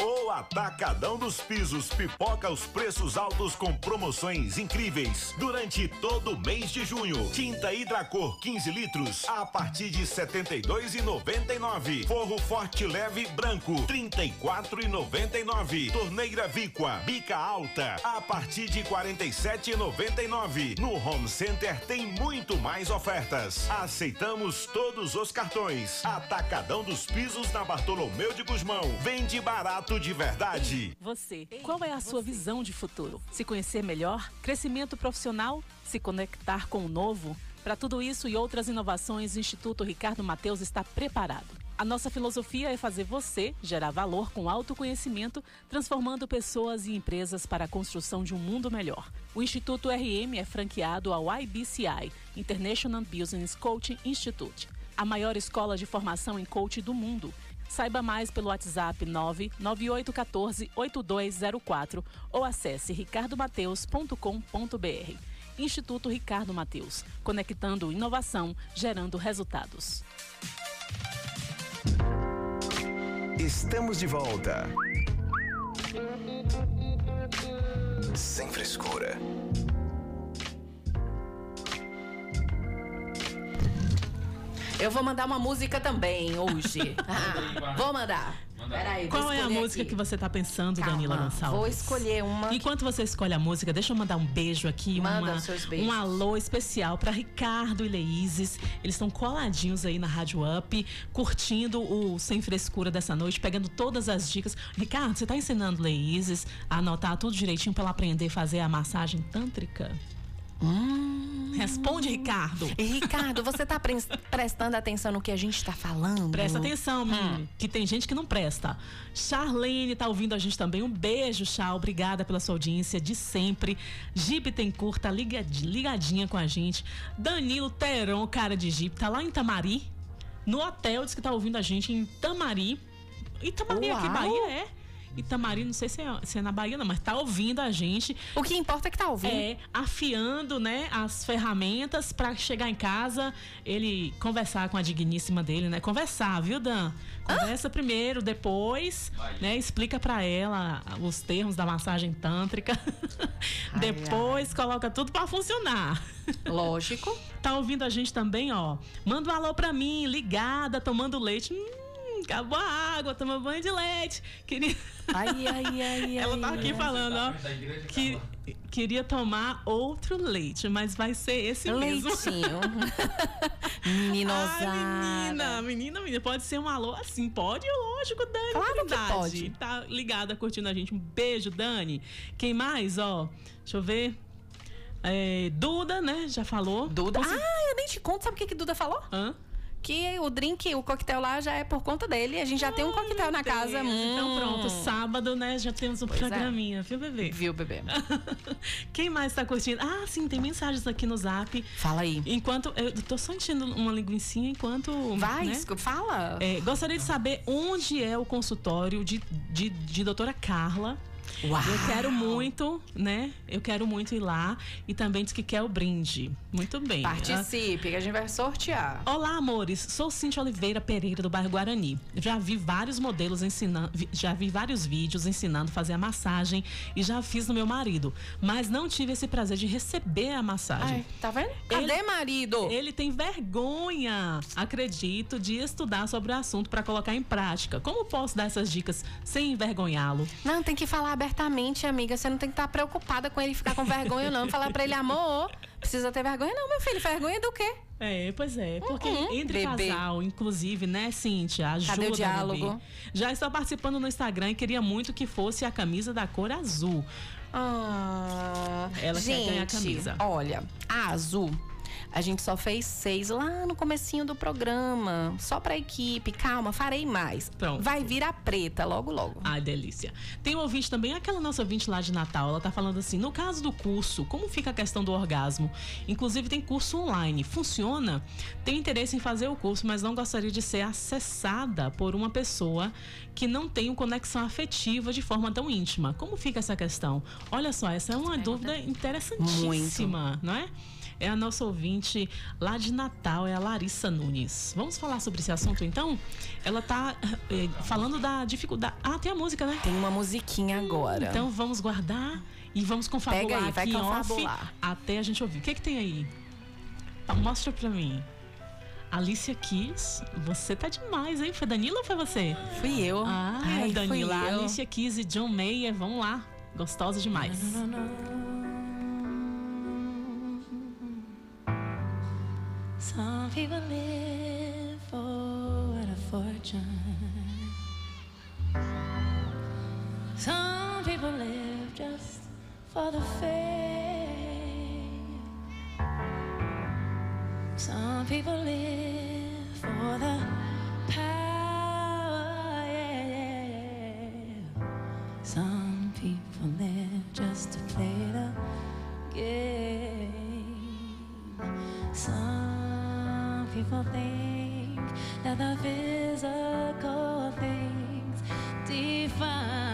O Atacadão dos Pisos pipoca os preços altos com promoções incríveis durante todo o mês de junho. Tinta Hidracor 15 litros a partir de R$ 72,99. Forro Forte Leve Branco 34,99. Torneira Víqua Bica Alta a partir de R$ 47,99. No Home Center tem muito mais ofertas. Aceitamos todos os cartões. Atacadão dos Pisos na Bartolomeu de Gusmão. Vende barato de verdade. Você, qual é a sua visão de futuro? Se conhecer melhor, crescimento profissional, se conectar com o novo? Para tudo isso e outras inovações, o Instituto Ricardo Mateus está preparado. A nossa filosofia é fazer você gerar valor com autoconhecimento, transformando pessoas e empresas para a construção de um mundo melhor. O Instituto RM é franqueado ao IBCI, International Business Coaching Institute, a maior escola de formação em coaching do mundo. Saiba mais pelo WhatsApp 99814 8204 ou acesse ricardomateus.com.br. Instituto Ricardo Mateus, conectando inovação, gerando resultados. Estamos de volta. Sem Frescura. Eu vou mandar uma música também hoje. Ah, vou mandar. Peraí, vou Qual é a música aqui. que você está pensando, Calma, Danila Gonçalves? Vou escolher uma. Enquanto você escolhe a música, deixa eu mandar um beijo aqui, Manda uma, os seus beijos. um alô especial para Ricardo e Leíses. Eles estão coladinhos aí na Rádio Up, curtindo o Sem Frescura dessa noite, pegando todas as dicas. Ricardo, você tá ensinando Leíses a anotar tudo direitinho para ela aprender a fazer a massagem tântrica? Hum. Responde, Ricardo. E, Ricardo, você tá pre- prestando atenção no que a gente tá falando? Presta atenção, Hum. que tem gente que não presta. Charlene tá ouvindo a gente também. Um beijo, Chá. Obrigada pela sua audiência de sempre. Gipe tem curta, ligadinha com a gente. Danilo Teron, cara de Gipe, tá lá em Tamari. No hotel, diz que tá ouvindo a gente em Tamari. Itamari aqui, Uau. Bahia, é. Itamari, não sei se é, se é na Bahia, não, mas tá ouvindo a gente. O que importa é que tá ouvindo. É, afiando, né, as ferramentas para chegar em casa, ele conversar com a digníssima dele, né? Conversar, viu, Dan? Conversa primeiro, depois, né? Explica para ela os termos da massagem tântrica. depois coloca tudo para funcionar. Lógico. Tá ouvindo a gente também, ó? Manda um alô pra mim, ligada, tomando leite. Hum, acabou a água, toma banho de leite. Queria... Ai, ai, ai, Ela ai, tá aqui ai. falando, ó. Que queria tomar outro leite, mas vai ser esse mesmo. Leitinho. Meninosada. Ai, menina, menina, menina, pode ser um alô assim, pode, lógico, Dani. Claro que Trindade. pode. Tá ligada, curtindo a gente. Um beijo, Dani. Quem mais, ó? Deixa eu ver. É, Duda, né? Já falou. Duda. Consegui- Ah, eu nem te conto. Sabe o que, que Duda falou? Hã? Que o drink, o coquetel lá já é por conta dele. A gente já tem um coquetel na casa. Deus, Então Hum. pronto, sábado, né? Já temos um Pois é. programinha, viu, bebê? Viu, bebê? Quem mais tá curtindo? Ah, sim, tem mensagens aqui no zap. Fala aí. Enquanto. Eu tô só enchendo uma linguicinha enquanto. Vai, né? fala. É, gostaria de saber onde é o consultório de, de, de doutora Carla. Uau. Eu quero muito, né? Eu quero muito ir lá. E também diz que quer o brinde. Muito bem. Participe, que a gente vai sortear. Olá, amores. Sou Cintia Oliveira Pereira, do bairro Guarani. Já vi vários modelos ensinando, já vi vários vídeos ensinando a fazer a massagem e já fiz no meu marido. Mas não tive esse prazer de receber a massagem. Ai, tá vendo? Cadê, marido? Ele tem vergonha, acredito, de estudar sobre o assunto para colocar em prática. Como posso dar essas dicas sem envergonhá-lo? Não, tem que falar abertamente, amiga. Você não tem que estar preocupada com ele ficar com vergonha, não. Falar pra ele, amor, precisa ter vergonha, não, meu filho. Vergonha do quê? É, pois é, porque Uhum, entre bebê. casal, inclusive, né, Cíntia, ajuda, Cadê o bebê. diálogo? Já está participando no Instagram e queria muito que fosse a camisa da cor azul. Ah, Ela quer gente, ganhar a camisa. Olha, a azul. A gente só fez seis lá no comecinho do programa. Só pra equipe. Calma, farei mais. Pronto. Vai vir a preta logo, logo. Ai, delícia. Tem um ouvinte também, aquela nossa ouvinte lá de Natal, ela tá falando assim: no caso do curso, como fica a questão do orgasmo? Inclusive, tem curso online. Funciona? Tem interesse em fazer o curso, mas não gostaria de ser acessada por uma pessoa que não tem uma conexão afetiva de forma tão íntima. Como fica essa questão? Olha só, essa é uma dúvida interessantíssima, não é? É a nossa ouvinte lá de Natal, é a Larissa Nunes. Vamos falar sobre esse assunto então? Ela tá eh, falando da dificuldade. Ah, tem a música, né? Tem uma musiquinha agora. Então vamos guardar e vamos confabular Pega aí, vai aqui em off confabular. até a gente ouvir. O que, que tem aí? Tá, Mostra pra mim. Alicia Keys, você tá demais, hein? Foi Danila ou foi você? Fui eu. Ah, Ai, Danila. fui eu. Alicia Keys e John Mayer, vamos lá. Gostosa demais. Some people live for a fortune. Some people live just for the fame. Some people live for the power. Yeah, yeah. Some people live People think that the physical things define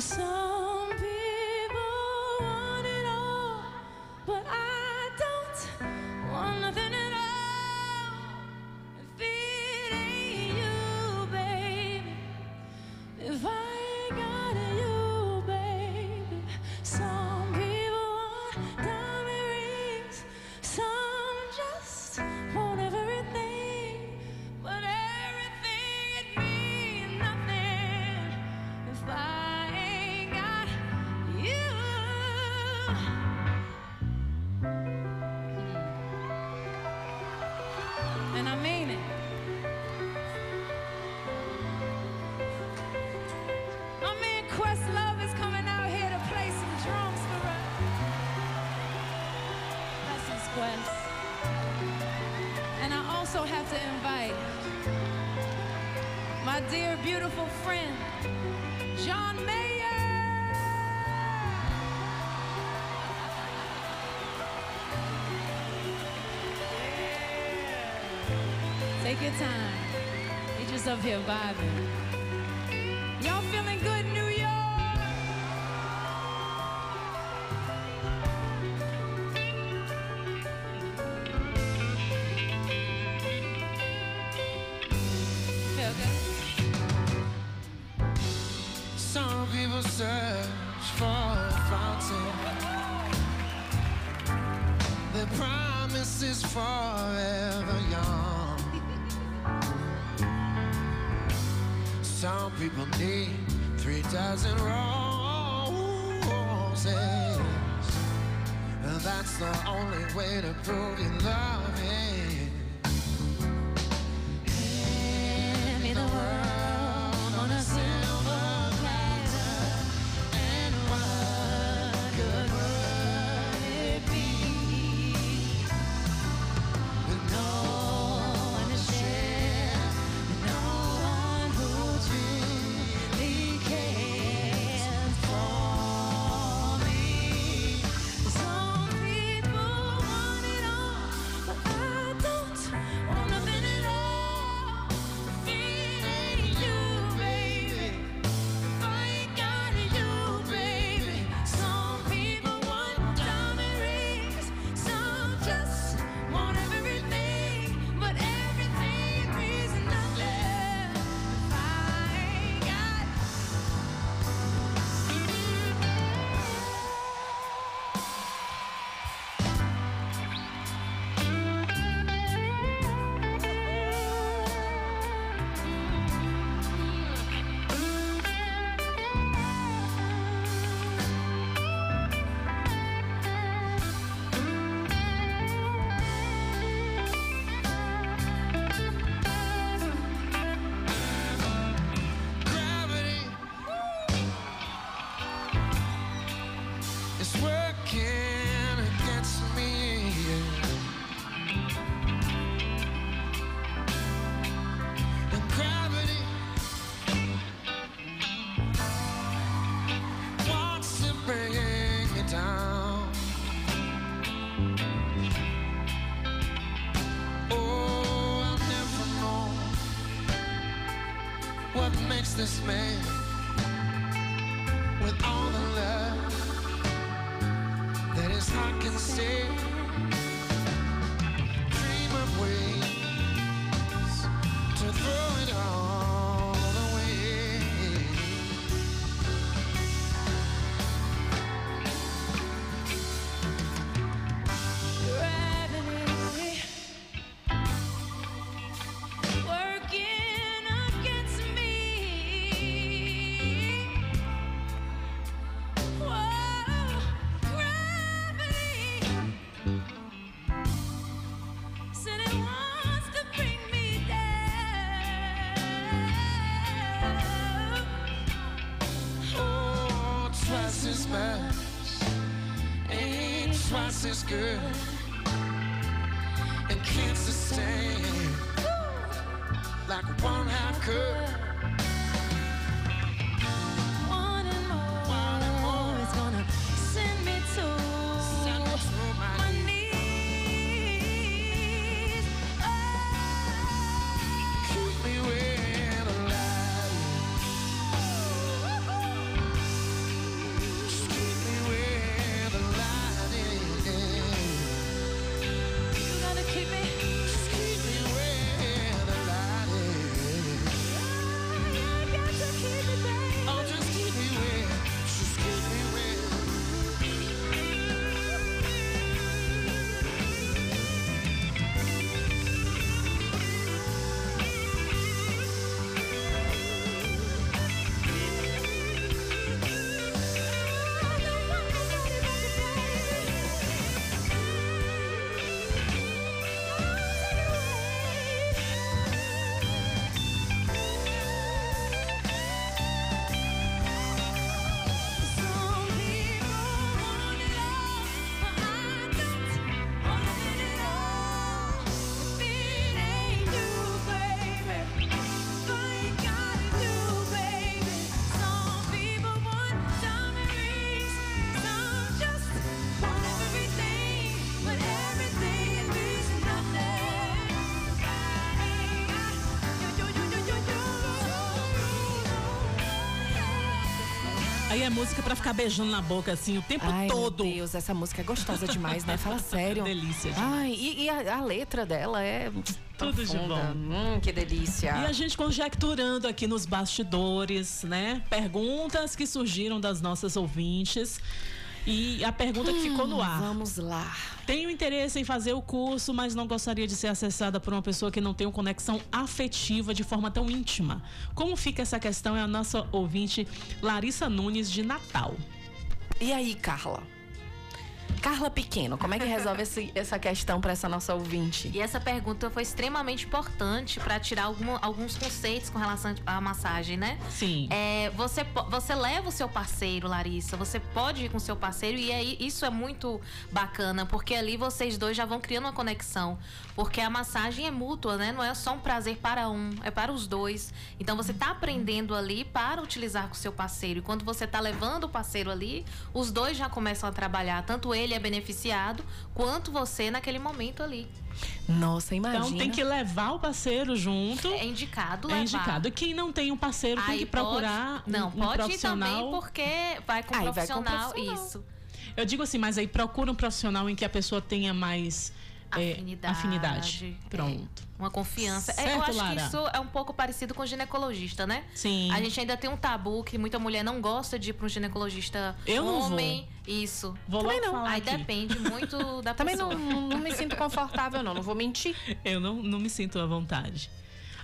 So Your time. You're just up here vibing. É música pra ficar beijando na boca, assim, o tempo Ai, todo. Meu Deus, essa música é gostosa demais, né? Fala sério. Delícia. Ai, e, e a, a letra dela é. Tudo de bom. Hum, que delícia. E a gente conjecturando aqui nos bastidores, né? Perguntas que surgiram das nossas ouvintes. E a pergunta que ficou no ar. Vamos lá. Tenho interesse em fazer o curso, mas não gostaria de ser acessada por uma pessoa que não tem uma conexão afetiva de forma tão íntima. Como fica essa questão? É a nossa ouvinte Larissa Nunes de Natal. E aí, Carla? Carla Pequeno, como é que resolve esse- essa questão para essa nossa ouvinte? E essa pergunta foi extremamente importante para tirar alguma- alguns conceitos com relação à massagem, né? Sim. É, você, você leva o seu parceiro, Larissa. Você pode ir com o seu parceiro e aí isso é muito bacana, porque ali vocês dois já vão criando uma conexão. Porque a massagem é mútua, né? Não é só um prazer para um, é para os dois. Então você tá aprendendo ali para utilizar com o seu parceiro. E quando você tá levando o parceiro ali, os dois já começam a trabalhar. Tanto ele é beneficiado, quanto você naquele momento ali. Nossa, imagina. Então tem que levar o parceiro junto. É indicado É levar. indicado. E quem não tem um parceiro tem Aí que procurar pode- Não, um, um pode ir profissional. também porque vai com Aí um vai com profissional. profissional. Isso. Eu digo assim, mas aí procura um profissional em que a pessoa tenha mais é, Afinidade. afinidade. Pronto. Uma confiança. É, Certo, eu acho Lara? que isso é um pouco parecido com ginecologista, né? Sim. A gente ainda tem um tabu que muita mulher não gosta de ir para um ginecologista Eu não vou. homem. Isso. Vou Também não. falar Aí aqui. depende muito da Também pessoa. não, não me sinto confortável, não. Não vou mentir. Eu não, não me sinto à vontade.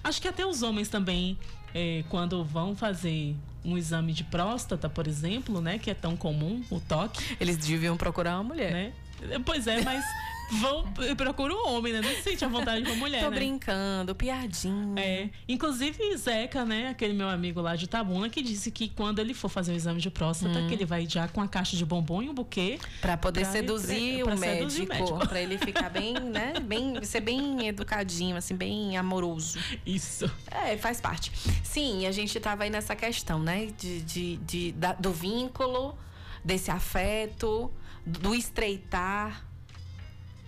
Acho que até os homens também, é, quando vão fazer um exame de próstata, por exemplo, né? Que é tão comum, o toque, Eles deviam procurar uma mulher. né? Pois é, mas vão procura um homem, né? Não se sente à vontade com a mulher, Tô né? brincando, piadinha. É, inclusive Zeca, né, aquele meu amigo lá de Tabuna, que disse que quando ele for fazer o exame de próstata, Hum. que ele vai já com a caixa de bombom e um buquê. Pra poder Pra- seduzir pra o seduzir o médico, médico. Pra ele ficar bem, né? Bem, ser bem educadinho, assim, bem amoroso. Isso. É, faz parte. Sim, a gente tava aí nessa questão, né? De, de, de- da- do vínculo, desse afeto, do estreitar.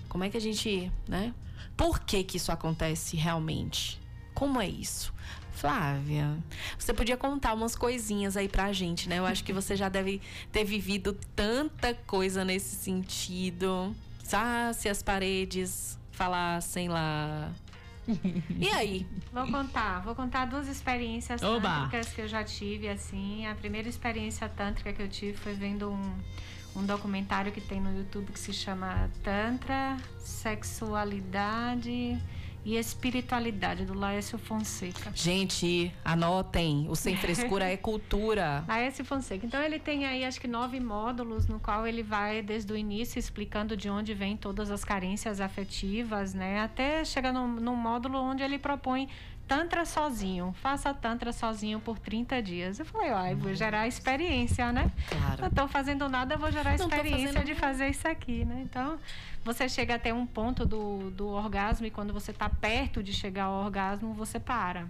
Como é que a gente, né? Por que que isso acontece realmente? Como é isso? Flávia, você podia contar umas coisinhas aí pra gente, né? Eu acho que você já deve ter vivido tanta coisa nesse sentido. Ah, se as paredes falassem lá. E aí? Vou contar, vou contar duas experiências Oba! tântricas que eu já tive, assim. A primeira experiência tântrica que eu tive foi vendo um, um documentário que tem no YouTube que se chama Tantra, Sexualidade e Espiritualidade, do Laércio Fonseca. Gente, anotem. O Sem Frescura é cultura. Laércio Fonseca. Então ele tem aí acho que nove módulos no qual ele vai desde o início explicando de onde vem todas as carências afetivas, né? Até chegar num, num módulo onde ele propõe Tantra sozinho. Faça Tantra sozinho por 30 dias. Eu falei, ai, vou gerar experiência, né? Claro. Não tô fazendo nada, vou gerar Não experiência fazendo de fazer isso aqui, né? Então, você chega até um ponto do, do orgasmo e quando você tá perto de chegar ao orgasmo, você para.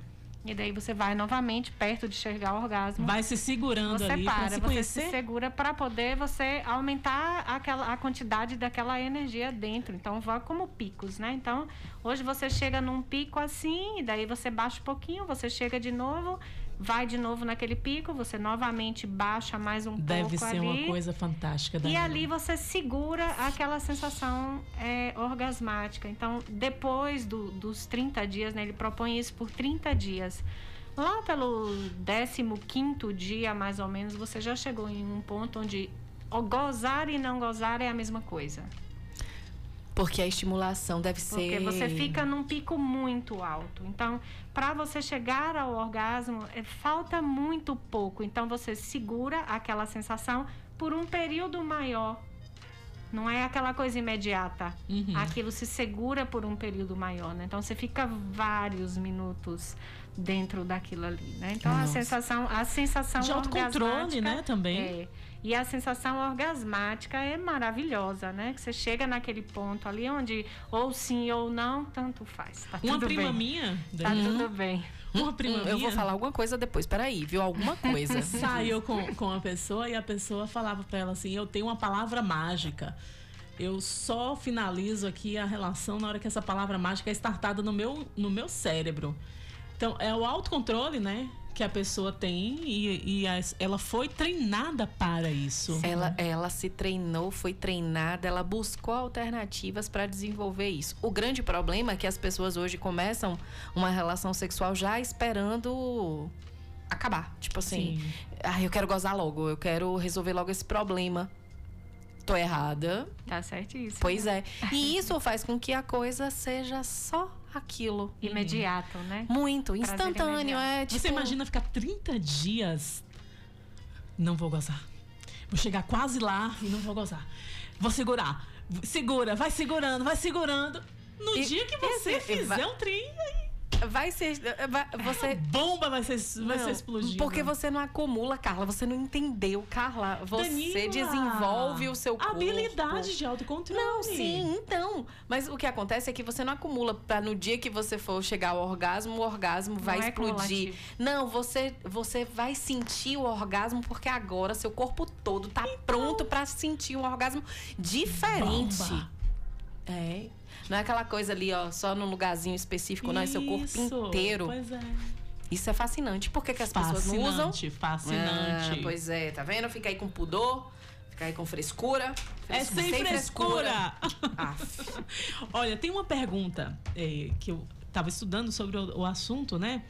E daí você vai novamente perto de chegar ao orgasmo. Vai se segurando Você ali para, se você se segura para poder você aumentar aquela, a quantidade daquela energia dentro. Então, vai como picos, né? Então, hoje você chega num pico assim, e daí você baixa um pouquinho, você chega de novo, vai de novo naquele pico, você novamente baixa mais um Deve pouco ser ali. uma coisa fantástica. E ali você segura aquela sensação é, orgasmática. Então, depois do- dos 30 dias, né, ele propõe isso por 30 dias. Lá pelo 15 dia, mais ou menos, você já chegou em um ponto onde gozar e não gozar é a mesma coisa. Porque a estimulação deve Porque ser. você fica num pico muito alto. Então, para você chegar ao orgasmo, é, falta muito pouco. Então, você segura aquela sensação por um período maior. Não é aquela coisa imediata. Uhum. Aquilo se segura por um período maior, né? Então, você fica vários minutos dentro daquilo ali, né? Então, a Nossa. sensação, a sensação De autocontrole, né, também. É. E a sensação orgasmática é maravilhosa, né? Que você chega naquele ponto ali onde ou sim ou não, tanto faz. Tá Uma prima bem. minha, Tá Dani, tudo bem. uma prima Hum, minha eu vou falar alguma coisa depois. Peraí, viu? Alguma coisa. saiu com, com a pessoa e a pessoa falava pra ela assim: Eu tenho uma palavra mágica. Eu só finalizo aqui a relação na hora que essa palavra mágica é startada no meu, no meu cérebro. Então, é o autocontrole, né? Que a pessoa tem e, e as- ela foi treinada para isso. Ela, ela se treinou, foi treinada, ela buscou alternativas para desenvolver isso. O grande problema é que as pessoas hoje começam uma relação sexual já esperando acabar. Tipo assim, Sim. ah, eu quero gozar logo, eu quero resolver logo esse problema. Tô errada. Tá certíssimo. Pois é. E isso faz com que a coisa seja só aquilo. Imediato, né? Muito, Prazer instantâneo. imediato. É, tipo, Você imagina ficar 30 dias. Não vou gozar. Vou chegar quase lá e não vou gozar. Vou segurar. Segura, vai segurando, vai segurando. No E- dia que você esse- fizer vai- um trem, aí Vai ser. vai- você. bomba vai ser, vai Não, ser explodida. Porque você não acumula, Carla. Você não entendeu, Carla. Você Danila, desenvolve o seu corpo. Habilidade de autocontrole. Não, sim, então. Mas o que acontece é que você não acumula pra no dia que você for chegar ao orgasmo, o orgasmo vai é explodir. Não, você você vai sentir o orgasmo porque agora seu corpo todo tá pronto pra sentir um orgasmo diferente. Bomba. É. Não é aquela coisa ali, ó, só num lugarzinho específico, não, é seu corpo inteiro. Pois é. Isso é fascinante. Por que, que as pessoas não usam? Fascinante, fascinante. Ah, pois é, tá vendo? Fica aí com pudor, fica aí com frescura. É Fres- sem, frescura. Aff. Olha, tem uma pergunta é, que eu estava estudando sobre o, o assunto, né?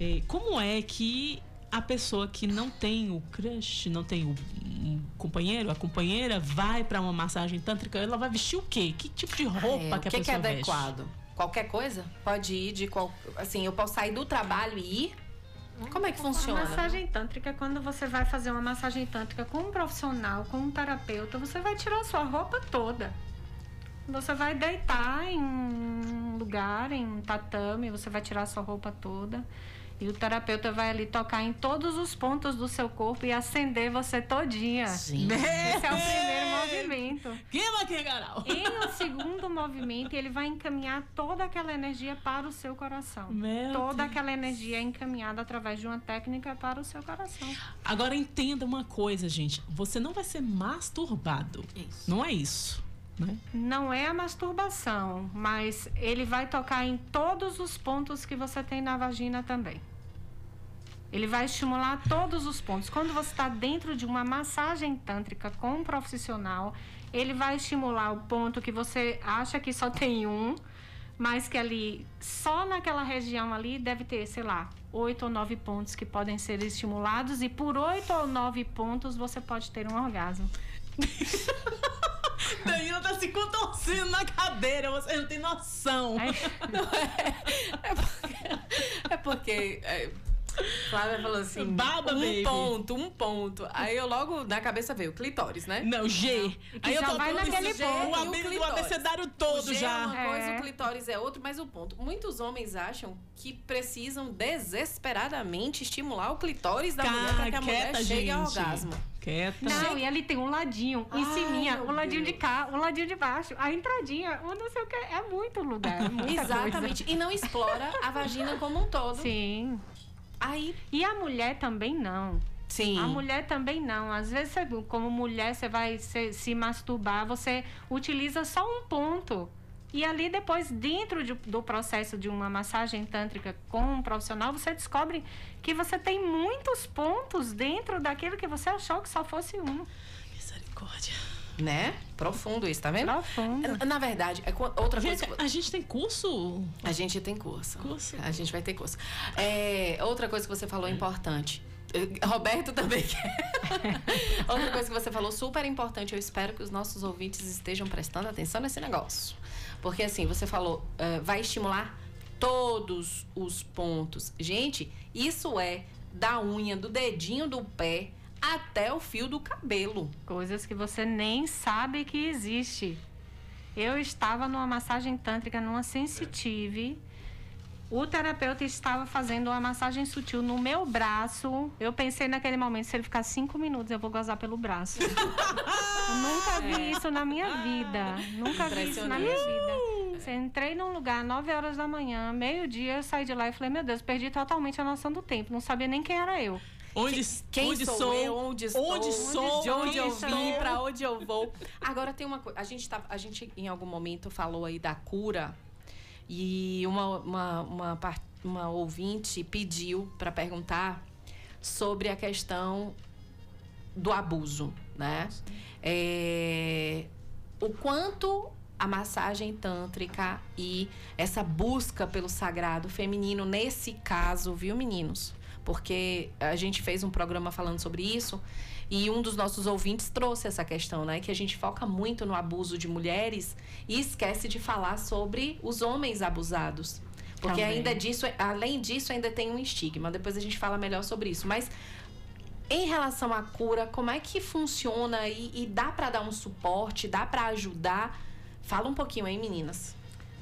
É, como é que a pessoa que não tem o crush, não tem o um companheiro, a companheira, vai para uma massagem tântrica, ela vai vestir o quê? Que tipo de roupa É, que o a que, que pessoa é veste? adequado? Qualquer coisa? Pode ir de qual. Assim, eu posso sair do trabalho e ir? Como é que A funciona? massagem tântrica, quando você vai fazer uma massagem tântrica com um profissional, com um terapeuta, você vai tirar sua roupa toda. Você vai deitar em um lugar, em um tatame, você vai tirar sua roupa toda. E o terapeuta vai ali tocar em todos os pontos do seu corpo e acender você todinha. Sim. Esse é o primeiro movimento. Queima que garal. Em o segundo movimento, ele vai encaminhar toda aquela energia para o seu coração. Meu toda Deus. aquela energia é encaminhada através de uma técnica para o seu coração. Agora entenda uma coisa, gente. Você não vai ser masturbado. Isso. Não é isso. Né? Não é a masturbação, mas ele vai tocar em todos os pontos que você tem na vagina também. Ele vai estimular todos os pontos. Quando você está dentro de uma massagem tântrica com um profissional, ele vai estimular o ponto que você acha que só tem um, mas que ali, só naquela região ali, deve ter, sei lá, oito ou nove pontos que podem ser estimulados, e por oito ou nove pontos você pode ter um orgasmo. Danila tá se contorcendo na cadeira, você não tem noção. É porque. É porque é, Flávia falou assim: Baba, um baby. ponto, um ponto. Aí eu logo na cabeça veio clitóris, né? Não, G. Que já vai todo naquele esse G, ponto. O, o o abecedário todo o G já. é uma coisa, É. o clitóris é outro, mas o ponto. Muitos homens acham que precisam desesperadamente estimular o clitóris da mulher para que a mulher quieta, chegue ao gente. orgasmo. Quieta. Não, e ali tem um ladinho, em meu um ladinho Deus. de cá, um ladinho de baixo, a entradinha, um não sei o que, é muito lugar, é muita Exatamente. E não explora a vagina como um todo. coisa. Sim. Aí, E a mulher também não. sim. A mulher também não. Às vezes, você, como mulher, você vai se, se masturbar, você utiliza só um ponto. E ali depois, dentro de- do processo de uma massagem tântrica com um profissional, você descobre que você tem muitos pontos dentro daquilo que você achou que só fosse um. Misericórdia. Né? Profundo isso, tá vendo? Profundo. Na- Na verdade, é outra coisa. Que- a gente tem curso? A gente tem curso. Curso. A gente vai ter curso. É, outra coisa que você falou importante. Roberto também quer. outra coisa que você falou super importante. Eu espero que os nossos ouvintes estejam prestando atenção nesse negócio. Porque assim, você falou, eh, vai estimular todos os pontos. Gente, isso é da unha, do dedinho do pé até o fio do cabelo. Coisas que você nem sabe que existe. Eu estava numa massagem tântrica, numa sensitive. O terapeuta estava fazendo uma massagem sutil no meu braço. Eu pensei naquele momento, se ele ficar cinco minutos, eu vou gozar pelo braço. nunca vi isso na minha vida. Nunca vi isso na minha vida. Eu entrei num lugar, 9 horas da manhã, meio-dia, eu saí de lá e falei, meu Deus, perdi totalmente a noção do tempo. Não sabia nem quem era eu. Onde, Quem onde sou, sou, eu? Onde estou? Onde sou? De onde eu vim? Pra onde eu vou? Agora tem uma coisa. A gente, tá, a gente em algum momento falou aí da cura. E uma, uma, uma, uma ouvinte pediu para perguntar sobre a questão do abuso, né? É, o quanto a massagem tântrica e essa busca pelo sagrado feminino nesse caso, viu, meninos? Porque a gente fez um programa falando sobre isso e um dos nossos ouvintes trouxe essa questão, né? Que a gente foca muito no abuso de mulheres e esquece de falar sobre os homens abusados. Porque Também. ainda disso, além disso, ainda tem um estigma. Depois a gente fala melhor sobre isso. Mas em relação à cura, como é que funciona e, e dá para dar um suporte, dá para ajudar? Fala um pouquinho aí, meninas.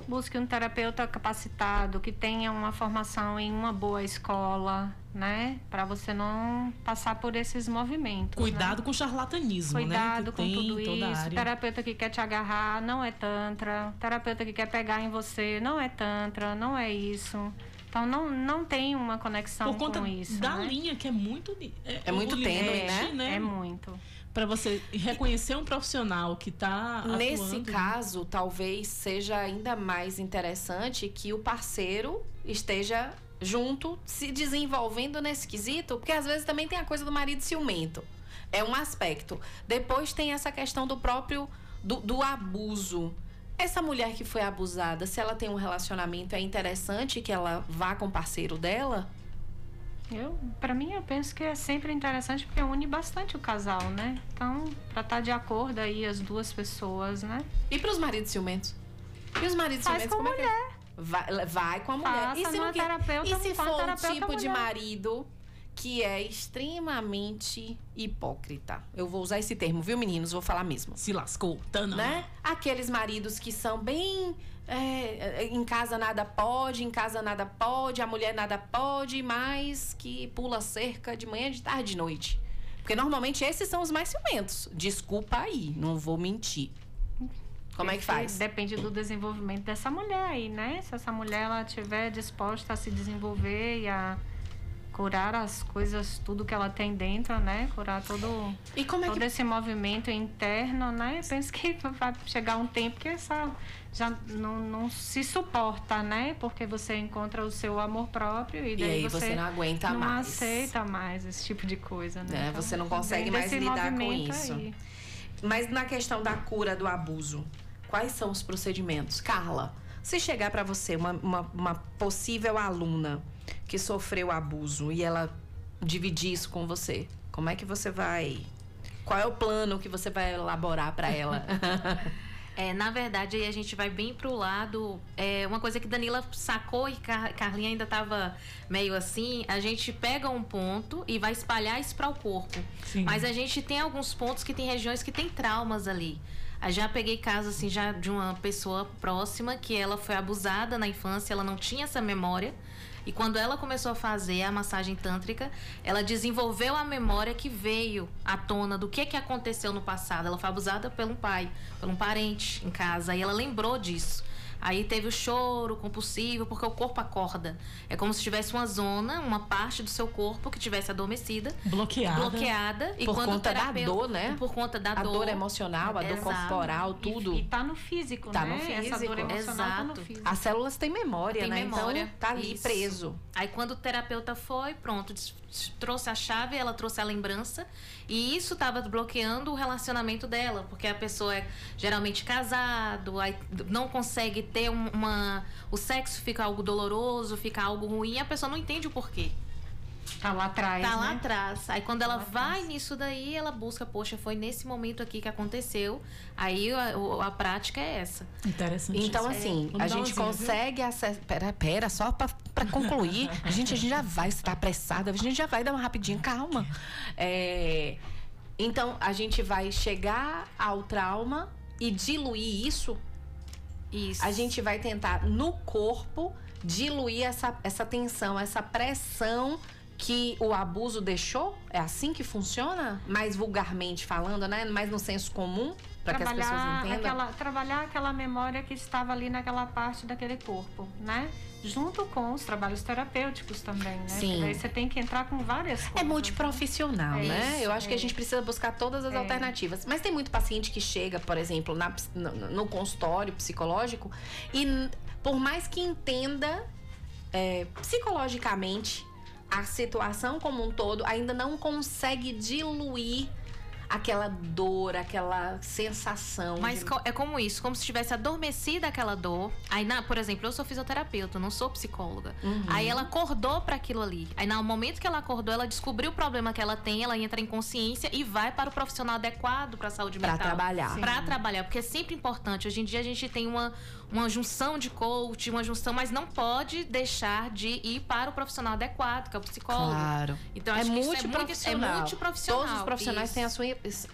Busque um terapeuta capacitado que tenha uma formação em uma boa escola, né? Para você não passar por esses movimentos. Cuidado né? com o charlatanismo, Cuidado né? Que com tem tudo isso. área. Terapeuta que quer te agarrar não é tantra. Terapeuta que quer pegar em você não é tantra, não é isso. Então não, não tem uma conexão Por conta com isso. da né? linha que é muito É muito o tênue, limite, né? É muito. Para você reconhecer um profissional que tá Nesse caso, talvez seja ainda mais interessante que o parceiro esteja junto, se desenvolvendo nesse quesito, porque às vezes também tem a coisa do marido ciumento. É um aspecto. Depois tem essa questão do próprio do, do abuso. Essa mulher que foi abusada, se ela tem um relacionamento, é interessante que ela vá com o parceiro dela? Eu, para mim, eu penso que é sempre interessante porque une bastante o casal, né? Então, para estar de acordo aí as duas pessoas, né? E para os maridos ciumentos? E os maridos Faz ciumentos com como é que mulher. é? Vai, vai com a mulher. Faça e se não quer- terapeuta, e se for um terapeuta tipo de mulher. marido que é extremamente hipócrita. Eu vou usar esse termo, viu, meninos? Vou falar mesmo. Se lascou, Tana. Né? Aqueles maridos que são bem. É, em casa nada pode, em casa nada pode, a mulher nada pode, mas que pula cerca de manhã, de tarde, de noite. Porque normalmente esses são os mais ciumentos. Desculpa aí, não vou mentir. Como é que faz? Depende do desenvolvimento dessa mulher aí, né? Se essa mulher ela estiver disposta a se desenvolver e a curar as coisas, tudo que ela tem dentro, né? Curar todo, E como é todo que esse movimento interno, né? Eu penso que vai chegar um tempo que essa já não, não se suporta, né? Porque você encontra o seu amor próprio e daí aí você não aguenta não mais. aceita mais esse tipo de coisa, né? É, Então, você não consegue mais lidar com isso. aí. Mas na questão da cura do abuso, quais são os procedimentos? Carla, se chegar para você uma, uma, uma possível aluna que sofreu abuso e ela dividir isso com você, como é que você vai. Qual é o plano que você vai elaborar para ela? É, na verdade, aí a gente vai bem pro lado. É, uma coisa que Danila sacou e Car Carlinha ainda tava meio assim. A gente pega um ponto e vai espalhar isso para o corpo. Sim. Mas a gente tem alguns pontos que tem regiões que tem traumas ali. Eu já peguei casos assim já de uma pessoa próxima que ela foi abusada na infância, ela não tinha essa memória. E quando ela começou a fazer a massagem tântrica, ela desenvolveu a memória que veio à tona do que, que aconteceu no passado. Ela foi abusada por um pai, por um parente em casa. E ela lembrou disso. Aí teve o choro compulsivo, porque o corpo acorda. É como se tivesse uma zona, uma parte do seu corpo que tivesse adormecida, Bloqueada. bloqueada. E Por quando o conta da dor, né? Por conta da a dor. dor emocional, a dor Exato. corporal, tudo. E, e tá no físico, Tá né? no Essa físico. dor emocional tá no Exato. físico. As células têm memória, Tem né? memória. Então tá ali Isso. preso. Aí quando o terapeuta foi, pronto, trouxe a chave, ela trouxe a lembrança. E isso estava bloqueando o relacionamento dela, porque a pessoa é geralmente casado, não consegue ter um- uma. O sexo fica algo doloroso, fica algo ruim, e a pessoa não entende o porquê. Tá lá atrás, Tá lá né? atrás. Aí quando ela vai nisso daí, ela busca, poxa, foi nesse momento aqui que aconteceu. Aí a, a prática é essa. Interessante. Então, assim, Vamos a um gente consegue acessar. Pera, pera, só pra, pra concluir. a gente, a gente já vai, você tá apressada, a gente já vai dar uma rapidinho, calma. É, então, a gente vai chegar ao trauma e diluir isso. Isso. A gente vai tentar, no corpo, diluir essa, essa tensão, essa pressão que o abuso deixou. É assim que funciona? Mais vulgarmente falando, né? Mais no senso comum, para que as pessoas entendam. aquela, trabalhar aquela memória que estava ali naquela parte daquele corpo, né? Junto com os trabalhos terapêuticos também, né? Sim. Porque você tem que entrar com várias coisas. É multiprofissional, É né? isso, Eu acho que a é. gente precisa buscar todas as É. alternativas. Mas tem muito paciente que chega, por exemplo, na no, no consultório psicológico e por mais que entenda é, psicologicamente a situação como um todo ainda não consegue diluir aquela dor, aquela sensação. Mas de- é como isso, como se tivesse adormecida aquela dor. Aí, na, por exemplo, eu sou fisioterapeuta, eu não sou psicóloga. Uhum. Aí ela acordou para aquilo ali. Aí, no momento que ela acordou, ela descobriu o problema que ela tem, ela entra em consciência e vai para o profissional adequado para a saúde Pra mental. trabalhar. Para trabalhar, porque é sempre importante. Hoje em dia a gente tem uma, uma junção de coach, uma junção, mas não pode deixar de ir para o profissional adequado, que é o psicólogo. Claro. Então, é acho que isso é multiprofissional. muito- é multiprofissional, Todos os profissionais isso. têm a sua,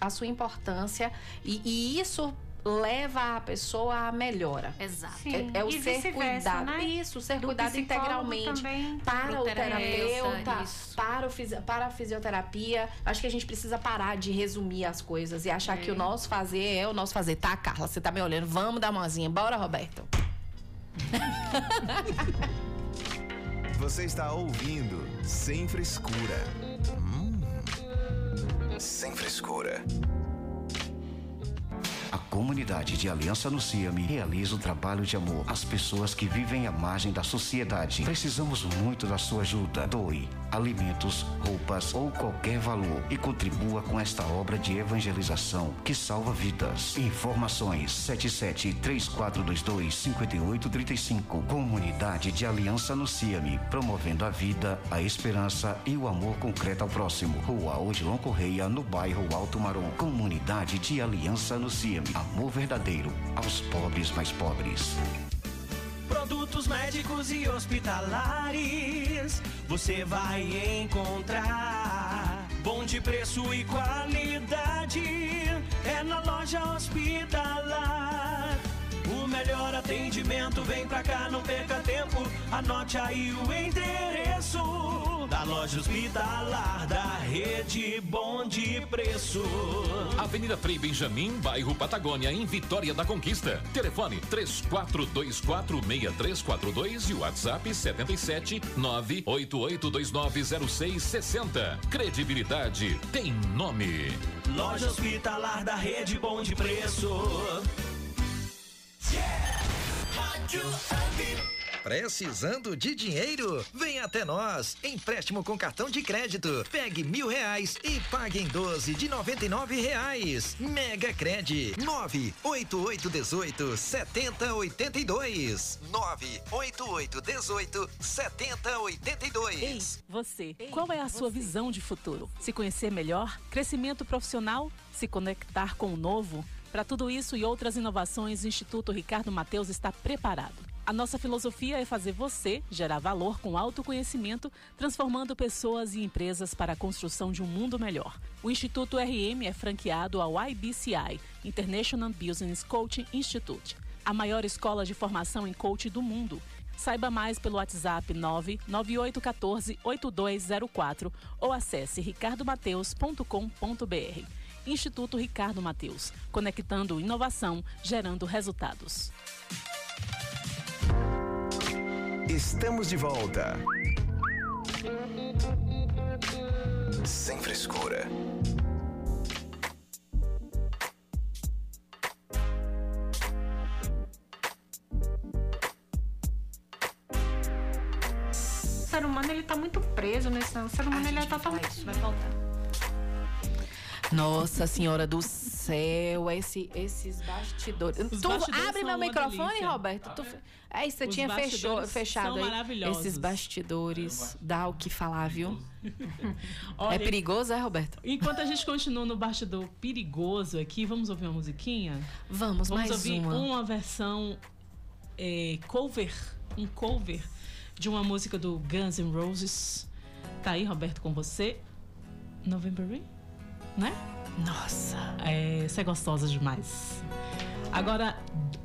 a sua importância e, e isso leva a pessoa à melhora. Exato. Sim, É, é o e ser cuidado. né? Isso, ser Do cuidado integralmente também para pro o terapeuta, isso. para, o fisi- para a fisioterapia. Acho que a gente precisa parar de resumir as coisas e achar É. que o nosso fazer é o nosso fazer. Tá, Carla, você tá me olhando. Vamos dar uma mãozinha. Bora, Roberto. Você está ouvindo Sem Frescura. Hum. Sem Frescura. A comunidade de Aliança no CIAMI realiza um trabalho de amor às pessoas que vivem à margem da sociedade. Precisamos muito da sua ajuda. Doe alimentos, roupas ou qualquer valor e contribua com esta obra de evangelização que salva vidas. Informações 77 3422 5835. Comunidade de Aliança no CIAMI, promovendo a vida, a esperança e o amor concreto ao próximo. Rua Odilon Correia, no bairro Alto Marom. Comunidade de Aliança no CIAMI. Amor verdadeiro aos pobres mais pobres. Produtos médicos e hospitalares você vai encontrar. Bom de preço e qualidade é na loja hospitalar. O melhor atendimento vem pra cá, não perca tempo. Anote aí o endereço da loja hospitalar da rede Bom de Preço. Avenida Frei Benjamin, bairro Patagônia, em Vitória da Conquista. Telefone 34246342 e WhatsApp 77 988290660. Credibilidade tem nome. Loja hospitalar da rede Bom de Preço. Precisando de dinheiro? Vem até nós. Empréstimo com cartão de crédito. Pegue mil reais e pague em 12 de noventa e nove reais. Mega Cred. Nove oito oito dezoito setenta oitenta e dois. Nove oito oito dezoito setenta oitenta e dois. Ei, você, qual é a sua visão de futuro? Se conhecer melhor, crescimento profissional, se conectar com o novo? Para tudo isso e outras inovações, o Instituto Ricardo Mateus está preparado. A nossa filosofia é fazer você gerar valor com autoconhecimento, transformando pessoas e empresas para a construção de um mundo melhor. O Instituto RM é franqueado ao IBCI, International Business Coaching Institute, a maior escola de formação em coach do mundo. Saiba mais pelo WhatsApp 99814 8204 ou acesse ricardomateus.com.br. Instituto Ricardo Mateus, conectando inovação, gerando resultados. Estamos de volta. Sem Frescura. O ser humano ele tá muito preso nesse. O ser humano ele é totalmente. Vai voltar. Nossa Senhora do céu, esse, esses bastidores. Os tu bastidores abre meu uma microfone, delícia. Roberto. Tu, fe- aí você tinha fechou, fechado são aí. maravilhosos. Esses bastidores dá o que falar, viu? Olha, é perigoso, é, Roberto? Enquanto a gente continua no bastidor perigoso aqui, vamos ouvir uma musiquinha? Vamos, Vamos mais ouvir uma. versão é, cover, um cover de uma música do Guns N' Roses. Tá aí, Roberto, com você. November Rain, né? Nossa. É, você é gostosa demais. Agora,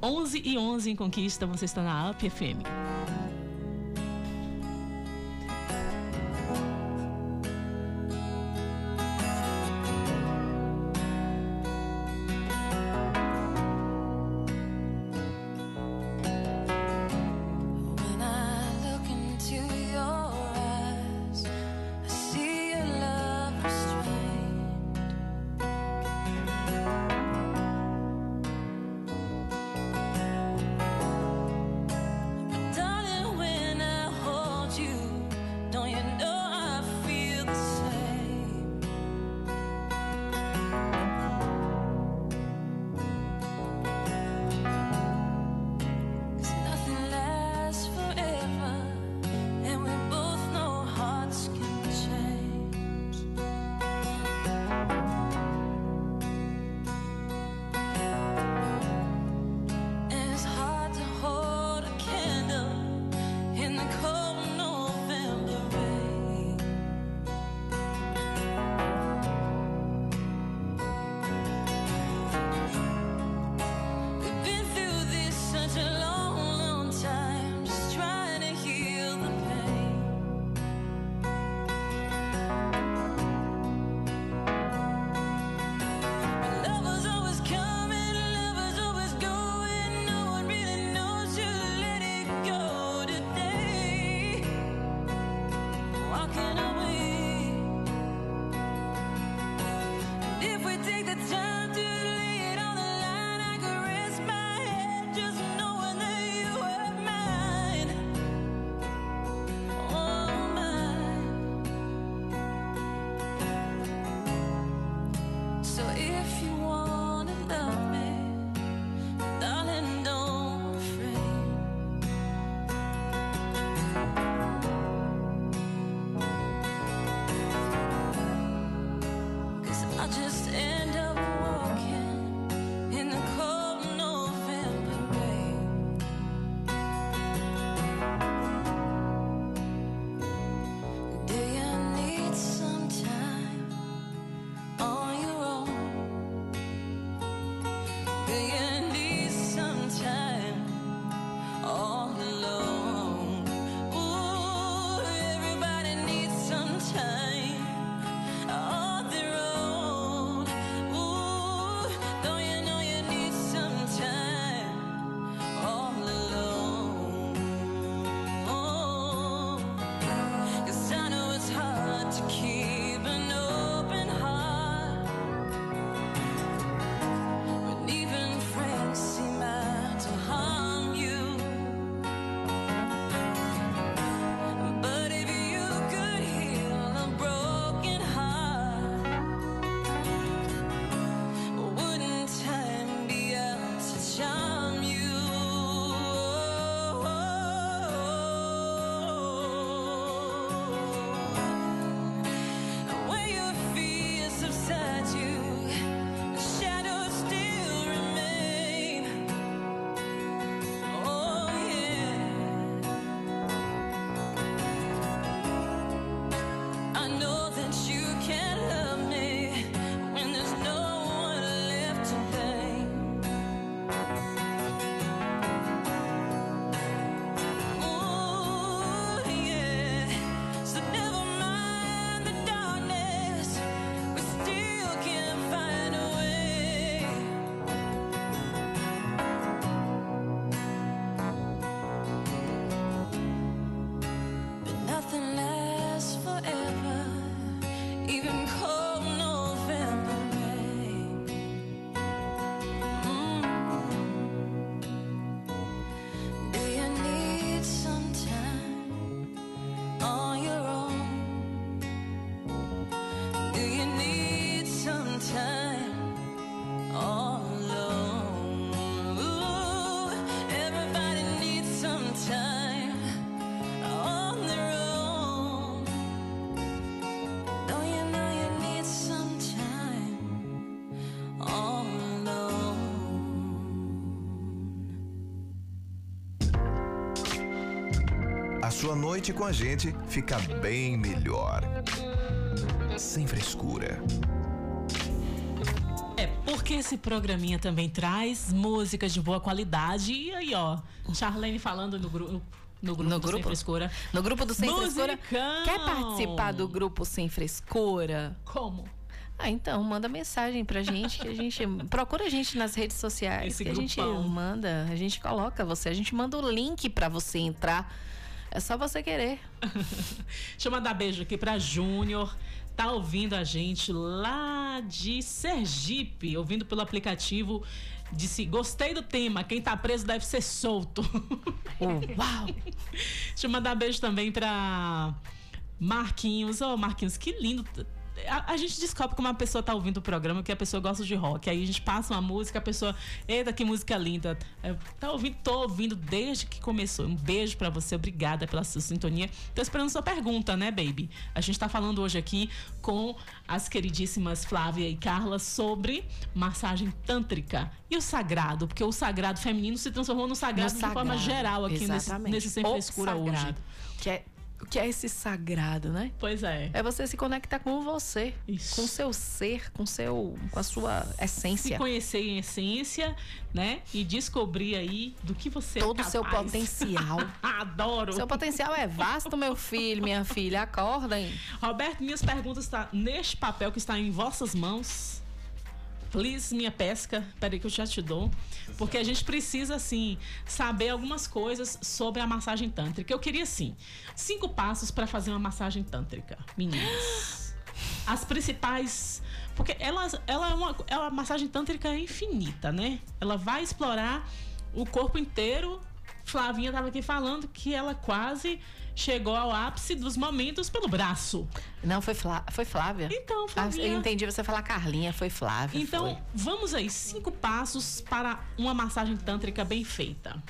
11 e 11 em Conquista, você está na Up FM. talking noite com a gente fica bem melhor. Sem frescura. É, porque esse programinha também traz músicas de boa qualidade. E aí, ó, Charlene falando no grupo. No grupo, No do Sem grupo? Frescura. No grupo do Sem Frescura. Musicão! Quer participar do grupo Sem Frescura? Como? Ah, então, manda mensagem pra gente, que a gente. Procura a gente nas redes sociais. Esse que a gente grupão. manda, a gente coloca você, a gente manda o link pra você entrar. É só você querer. Deixa eu mandar beijo aqui pra Júnior. Tá ouvindo a gente lá de Sergipe, ouvindo pelo aplicativo. Disse: Gostei do tema. Quem tá preso deve ser solto. Uau! Deixa eu mandar beijo também pra Marquinhos. Ô, Marquinhos, que lindo. A, a gente descobre como uma pessoa tá ouvindo o programa que a pessoa gosta de rock. Aí a gente passa uma música, a pessoa. Eita, que música linda. É, Tá ouvindo, tô ouvindo desde que começou. Um beijo pra você, obrigada pela sua sintonia. Tô esperando sua pergunta, né, baby? A gente tá falando hoje aqui com as queridíssimas Flávia e Carla sobre massagem tântrica e o sagrado, porque o sagrado feminino se transformou no sagrado, No de forma sagrado, geral aqui nesse, nesse Sem O Frescura hoje. sagrado. Que é, o que é esse sagrado, né? Pois é. É você se conectar com você, com o seu ser, com seu, com a sua Se essência. conhecer em essência, né? E descobrir aí do que você Todo é o seu capaz. potencial. Adoro. Seu potencial é vasto, meu filho, minha filha. Acordem. Roberto, minhas perguntas estão neste papel que está em vossas mãos. Please, minha pesca. Peraí que eu já te dou. Porque a gente precisa, assim, saber algumas coisas sobre a massagem tântrica. Eu queria, assim, cinco passos para fazer uma massagem tântrica, meninas. As principais. Porque ela, ela é uma, é uma massagem tântrica infinita, né? Ela vai explorar o corpo inteiro. Flavinha estava aqui falando que ela quase chegou ao ápice dos momentos pelo braço. Não, foi, Flá foi Flávia. Então, Ah, Flavinha. eu entendi você falar Carlinha, foi Flávia. Então, foi. vamos aí, cinco passos para uma massagem tântrica bem feita.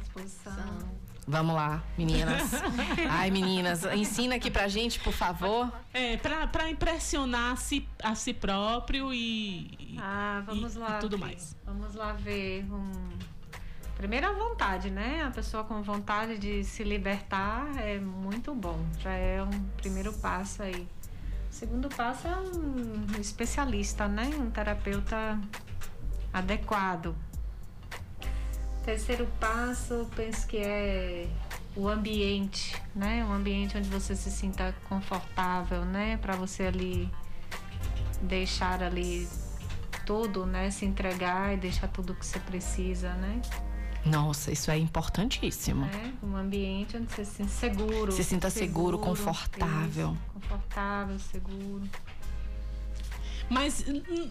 Disposição. Vamos lá, meninas. Ai, meninas, ensina aqui pra gente, por favor. É, pra, pra impressionar a si, a si próprio e, Ah, vamos e- lá. e tudo ver. mais. Vamos lá ver. Um... Primeiro a vontade, né? A pessoa com vontade de se libertar é muito bom. Já é um primeiro passo aí. O segundo passo é um especialista, né? Um terapeuta adequado. Terceiro passo, penso que é o ambiente, né? Um ambiente onde você se sinta confortável, né? Para você ali deixar ali tudo, né? Se entregar e deixar tudo que você precisa, né? Nossa, isso é importantíssimo. né? Um ambiente onde você se sinta seguro. Se sinta seguro, confortável. isso, confortável, seguro. Mas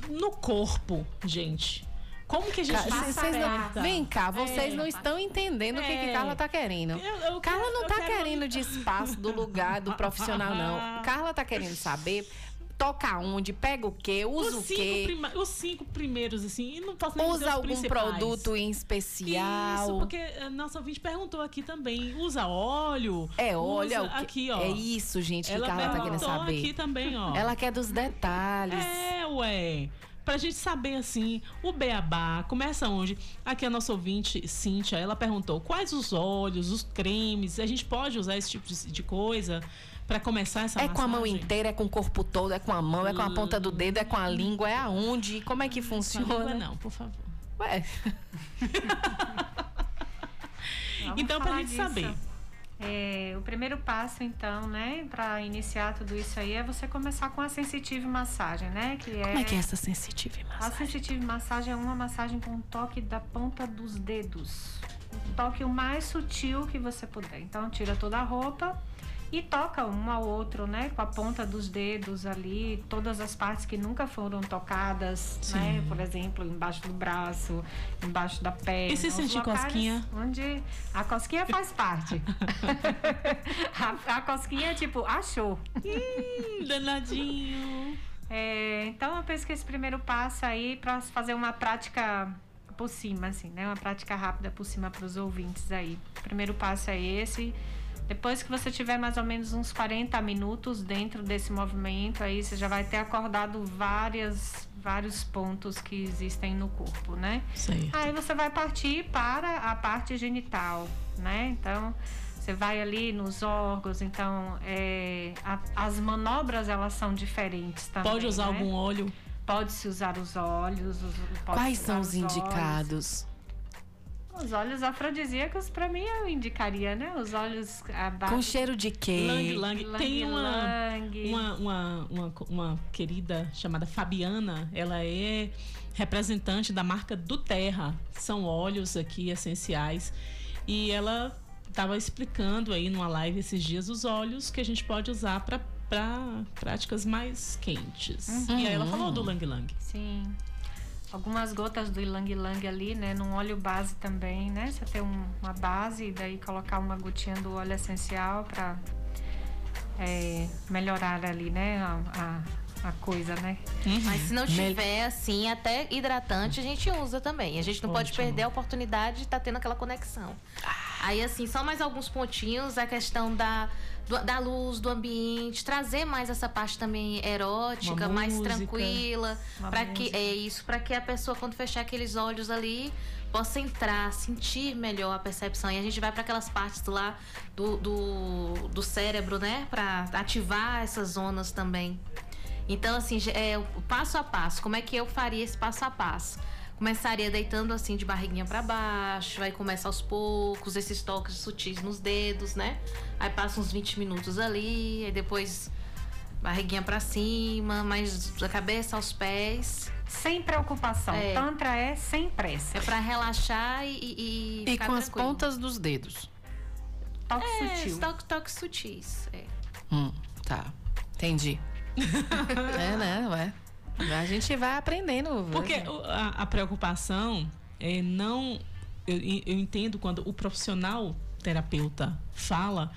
no corpo, gente, como que a gente Ca- passa não-? Vem cá, vocês É. não estão entendendo o que, que É. Carla tá querendo. Eu- eu Carla quero- não eu tá quero- querendo de espaço, do lugar, do profissional, não. Carla tá querendo saber toca onde, pega o quê, usa os, o quê. prima- os cinco primeiros, assim, não posso nem Usa algum principais. produto em especial. Isso, porque a nossa ouvinte perguntou aqui também. Usa óleo? É, olha usa o que- aqui, ó. É isso, gente, que Ela Carla tá querendo saber. aqui também, ó. Ela quer dos detalhes. É, ué. Pra gente saber, assim, o beabá, começa onde? Aqui a nossa ouvinte, Cíntia, ela perguntou quais os óleos, os cremes, a gente pode usar esse tipo de, de coisa pra começar essa É com a mão massagem? inteira, é com o corpo todo, é com a mão, é com a ponta do dedo, é com a língua, é aonde? Como é que funciona? língua não, por favor. Ué, Então, pra gente disso. saber. É, o primeiro passo, então, né, para iniciar tudo isso aí é você começar com a sensitive massagem, né? Que como é que é essa sensitive A massagem? sensitive massagem é uma massagem com toque da ponta dos dedos. Toque o mais sutil que você puder. Então, tira toda a roupa e toca um ao outro, né? Com a ponta dos dedos ali, todas as partes que nunca foram tocadas, né? Por exemplo, embaixo do braço, embaixo da perna. E se sentir cosquinha? Onde a cosquinha faz parte. a, a cosquinha é tipo, achou. Hum, danadinho. É, então eu penso que esse primeiro passo aí para fazer uma prática por cima, assim, né? Uma prática rápida por cima para os ouvintes aí. O primeiro passo é esse. Depois que você tiver mais ou menos uns 40 minutos dentro desse movimento, aí você já vai ter acordado várias, vários pontos que existem no corpo, né? Certo. Aí você vai partir para a parte genital, né? Então, Você vai ali nos órgãos, então é, a- as manobras elas são diferentes também. Pode usar né? algum óleo? Pode-se usar os olhos. os- Quais são os olhos. indicados? Os óleos afrodisíacos, pra mim, eu indicaria, né? Os óleos a base- Com cheiro de quê? Lang Lang. Tem uma, Lang. uma, uma, uma, uma querida chamada Fabiana, ela é representante da marca do Terra. São óleos aqui essenciais. E ela estava explicando aí numa live esses dias os óleos que a gente pode usar para práticas mais quentes. Uhum. E aí ela falou do Lang Lang. Sim. Algumas gotas do Ilang Ilang ali, né? Num óleo base também, né? Você tem um- uma base e daí colocar uma gotinha do óleo essencial pra é, melhorar ali, né? A, a, a coisa, né? Mas se não tiver, assim, até hidratante, a gente usa também. A gente não pode Ótimo. perder a oportunidade de estar tendo aquela conexão. Aí, assim, só mais alguns pontinhos. A questão da, do- da luz, do ambiente. Trazer mais essa parte também erótica, Uma mais música. tranquila. Para que. É isso, para que a pessoa, quando fechar aqueles olhos ali, possa entrar, sentir melhor a percepção. E a gente vai para aquelas partes lá do, do, do cérebro, né? Para ativar essas zonas também. Então, assim, é, o passo a passo, como é que eu faria esse passo a passo? Começaria deitando assim de barriguinha para baixo, aí começa aos poucos, esses toques sutis nos dedos, né? Aí passa uns 20 minutos ali, aí depois barriguinha para cima, mais da cabeça aos pés. Sem preocupação. É. Tantra é sem pressa. É para relaxar e, e, E ficar com as tranquilo. pontas dos dedos. Toque é, sutil. Toque, toques sutis. É. Hum, tá. Entendi. é, né? Ué. A gente vai aprendendo. Porque o- a, a preocupação é não. Eu, eu entendo quando o profissional terapeuta fala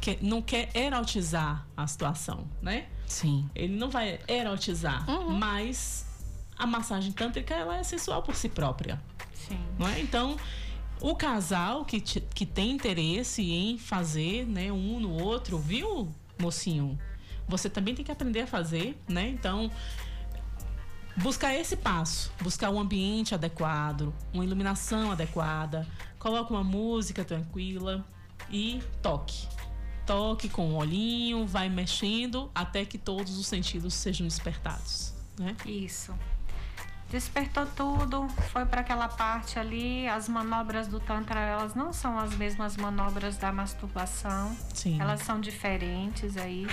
que não quer erotizar a situação, né? Sim. Ele não vai erotizar, Uhum. mas a massagem tântrica ela é sensual por si própria. Sim. Não é? Então, o casal que, te- que tem interesse em fazer, né, um no outro, viu, mocinho? Você também tem que aprender a fazer, né? Então, buscar esse passo, buscar um ambiente adequado, uma iluminação adequada, coloca uma música tranquila e toque. Toque com o olhinho, vai mexendo até que todos os sentidos sejam despertados, né? Isso. Despertou tudo, foi para aquela parte ali. As manobras do Tantra, elas não são as mesmas manobras da masturbação. Sim. Elas são diferentes aí.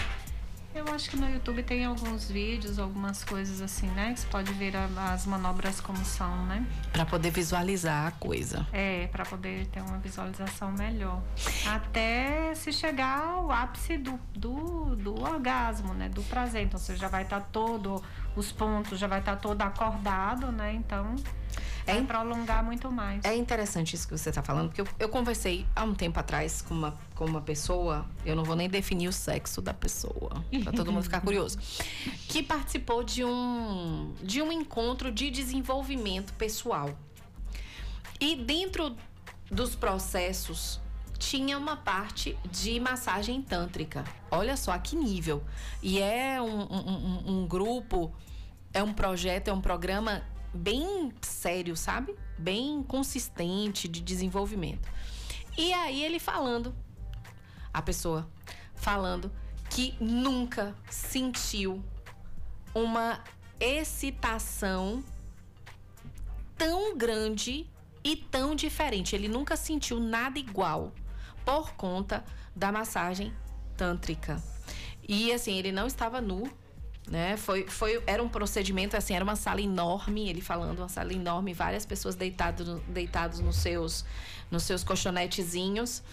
Eu acho que no YouTube tem alguns vídeos, algumas coisas assim, né? Que você pode ver as manobras como são, né? Pra poder visualizar a coisa. É, para poder ter uma visualização melhor. Até se chegar ao ápice do, do, do orgasmo, né? Do prazer. Então você já vai estar todo, os pontos já vai estar todo acordado, né? Então vai prolongar muito mais. É interessante isso que você está falando, porque eu, eu conversei há um tempo atrás com uma, com uma pessoa, eu não vou nem definir o sexo da pessoa, para todo mundo ficar curioso, que participou de um, de um encontro de desenvolvimento pessoal. E dentro dos processos tinha uma parte de massagem tântrica. Olha só a que nível. E é um, um- um- um grupo, é um projeto, é um programa bem sério, sabe? Bem consistente de desenvolvimento. E aí ele falando, a pessoa falando que nunca sentiu uma excitação tão grande e tão diferente. Ele nunca sentiu nada igual por conta da massagem tântrica. E assim, ele não estava nu, né? Foi, foi, era um procedimento assim, era uma sala enorme, ele falando, uma sala enorme, várias pessoas deitadas no, deitados nos seus nos seus colchonetezinhos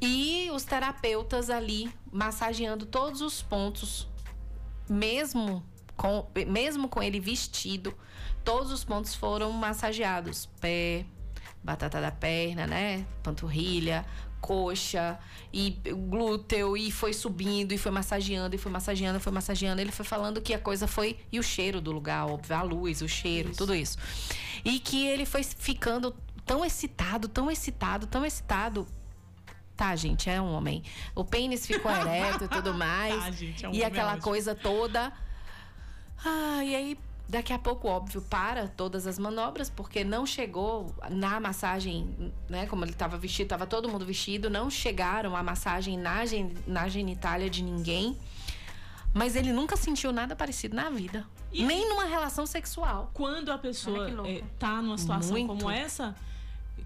e os terapeutas ali massageando todos os pontos, mesmo com mesmo com ele vestido, todos os pontos foram massageados, pé, batata da perna, né? Panturrilha, coxa e glúteo e foi subindo e foi massageando e foi massageando e foi massageando. Ele foi falando que a coisa foi e o cheiro do lugar, óbvio, a luz, o cheiro, tudo isso. E que ele foi ficando tão excitado, tão excitado, tão excitado. Tá, gente, é um homem. O pênis ficou ereto e tudo mais. Tá, gente, é um e aquela coisa toda. Ah, e aí Daqui a pouco, óbvio, para todas as manobras, porque não chegou na massagem, né? Como ele estava vestido, estava todo mundo vestido, não chegaram a massagem na, gen, na genitália de ninguém. Mas ele nunca sentiu nada parecido na vida. nem numa relação sexual. Quando a pessoa louco. eh, tá numa situação Muito. como essa,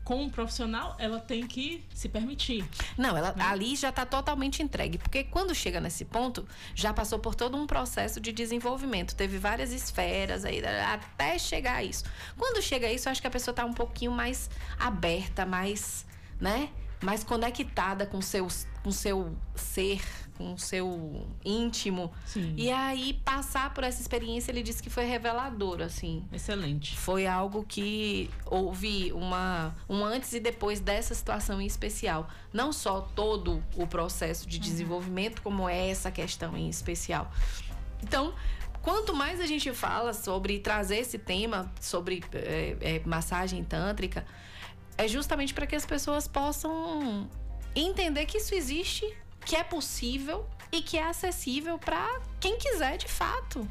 com um profissional, ela tem que se permitir. Não, ela ali já está totalmente entregue, porque quando chega nesse ponto, já passou por todo um processo de desenvolvimento, teve várias esferas aí até chegar a isso. Quando chega a isso, eu acho que a pessoa está um pouquinho mais aberta, mais, né, mais conectada com seus com seu ser, com o seu íntimo. E aí passar por essa experiência, ele disse que foi revelador, assim. Excelente. Foi algo que houve uma um antes e depois dessa situação em especial. Não só todo o processo de desenvolvimento, como é essa questão em especial. Então, quanto mais a gente fala sobre trazer esse tema sobre eh, eh, massagem tântrica, é justamente para que as pessoas possam entender que isso existe, que é possível e que é acessível para quem quiser de fato.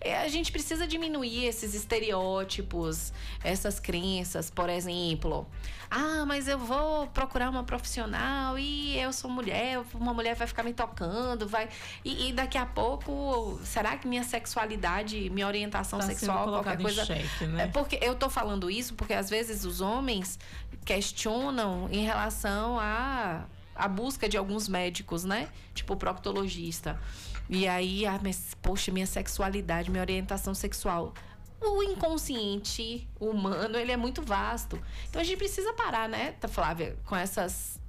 É, a gente precisa diminuir esses estereótipos, essas crenças, por exemplo. Ah, mas eu vou procurar uma profissional e eu sou mulher, uma mulher vai ficar me tocando, vai. E, e daqui a pouco, será que minha sexualidade, minha orientação Tá sexual, qualquer coisa. xeque, né? É porque eu tô falando isso porque às vezes os homens questionam em relação a a busca de alguns médicos, né? Tipo o proctologista. E aí, ah, mas, poxa, minha sexualidade, minha orientação sexual. O inconsciente humano, ele é muito vasto. Então a gente precisa parar, né, tá, Flávia, com essas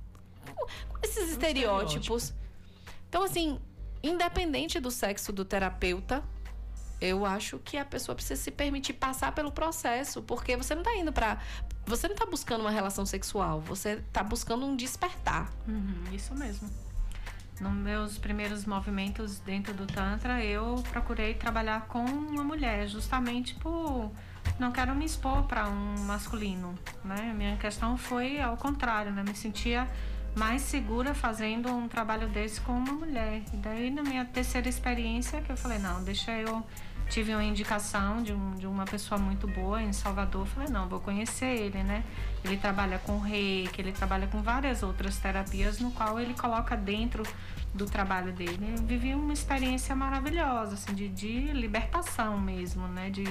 com esses estereótipos. Então assim, independente do sexo do terapeuta, eu acho que a pessoa precisa se permitir passar pelo processo, porque você não tá indo pra. Você não tá buscando uma relação sexual, você tá buscando um despertar. Uhum, isso mesmo. Nos meus primeiros movimentos dentro do Tantra, eu procurei trabalhar com uma mulher, justamente por não quero me expor para um masculino, né? Minha questão foi ao contrário, né? Me sentia mais segura fazendo um trabalho desse com uma mulher. E daí, na minha terceira experiência, que eu falei, não, deixa eu tive uma indicação de, um, de uma pessoa muito boa em Salvador. Falei, não, vou conhecer ele, né? Ele trabalha com reiki, ele trabalha com várias outras terapias, no qual ele coloca dentro do trabalho dele. Eu vivi uma experiência maravilhosa, assim, de, de libertação mesmo, né? De,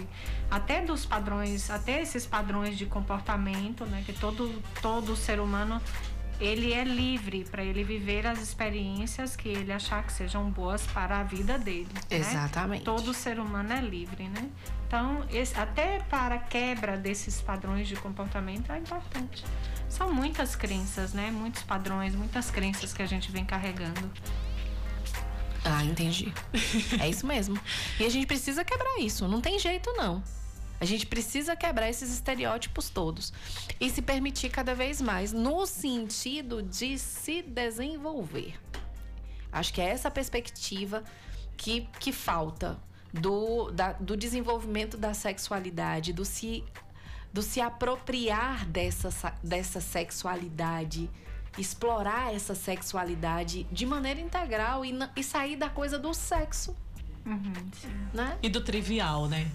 até dos padrões, até esses padrões de comportamento, né? Que todo, todo ser humano ele é livre para ele viver as experiências que ele achar que sejam boas para a vida dele. né? Exatamente. Todo ser humano é livre, né? Então, esse- até para a quebra desses padrões de comportamento é importante. São muitas crenças, né? Muitos padrões, muitas crenças que a gente vem carregando. Ah, entendi. é isso mesmo. E a gente precisa quebrar isso. Não tem jeito, não. A gente precisa quebrar esses estereótipos todos. E se permitir cada vez mais, no sentido de se desenvolver. Acho que é essa perspectiva que, que falta do, da- do desenvolvimento da sexualidade, do se, do se apropriar dessa, sa- dessa sexualidade, explorar essa sexualidade de maneira integral e, e sair da coisa do sexo. Né? E do trivial, né?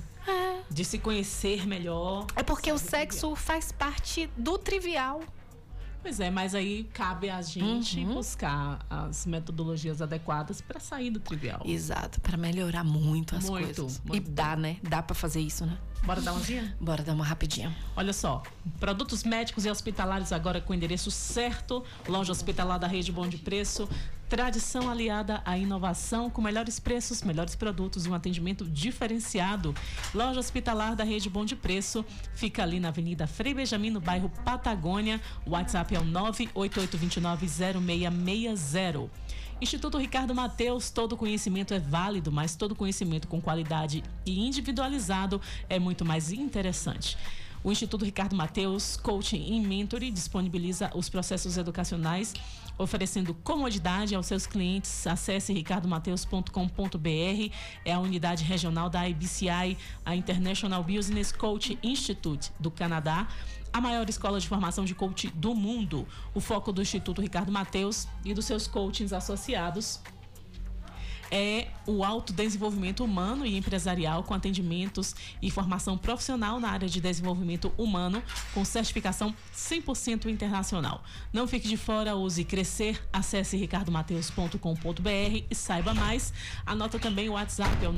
De se conhecer melhor. É porque o sexo faz parte do trivial. Pois é, mas aí cabe a gente Uhum. buscar as metodologias adequadas para sair do trivial. Exato, para melhorar muito as Muito, coisas. muito e dá, né? Dá para fazer isso, né? Bora dar uma dia? Bora dar uma rapidinha. Olha só, produtos médicos e hospitalares agora com o endereço certo, loja hospitalar da Rede Bom de Preço, tradição aliada à inovação com melhores preços, melhores produtos um atendimento diferenciado. Loja hospitalar da Rede Bom de Preço fica ali na Avenida Frei Benjamin, no bairro Patagônia. O WhatsApp é o 988290660. Instituto Ricardo Mateus, todo conhecimento é válido, mas todo conhecimento com qualidade e individualizado é muito mais interessante. O Instituto Ricardo Mateus Coaching e Mentoring disponibiliza os processos educacionais, oferecendo comodidade aos seus clientes. Acesse ricardomateus.com.br, é a unidade regional da IBCI, a International Business Coach Institute do Canadá a maior escola de formação de coach do mundo. O foco do Instituto Ricardo Mateus e dos seus coachings associados é o autodesenvolvimento humano e empresarial com atendimentos e formação profissional na área de desenvolvimento humano com certificação 100% internacional. Não fique de fora, use Crescer, acesse ricardomateus.com.br e saiba mais. Anota também o WhatsApp, é o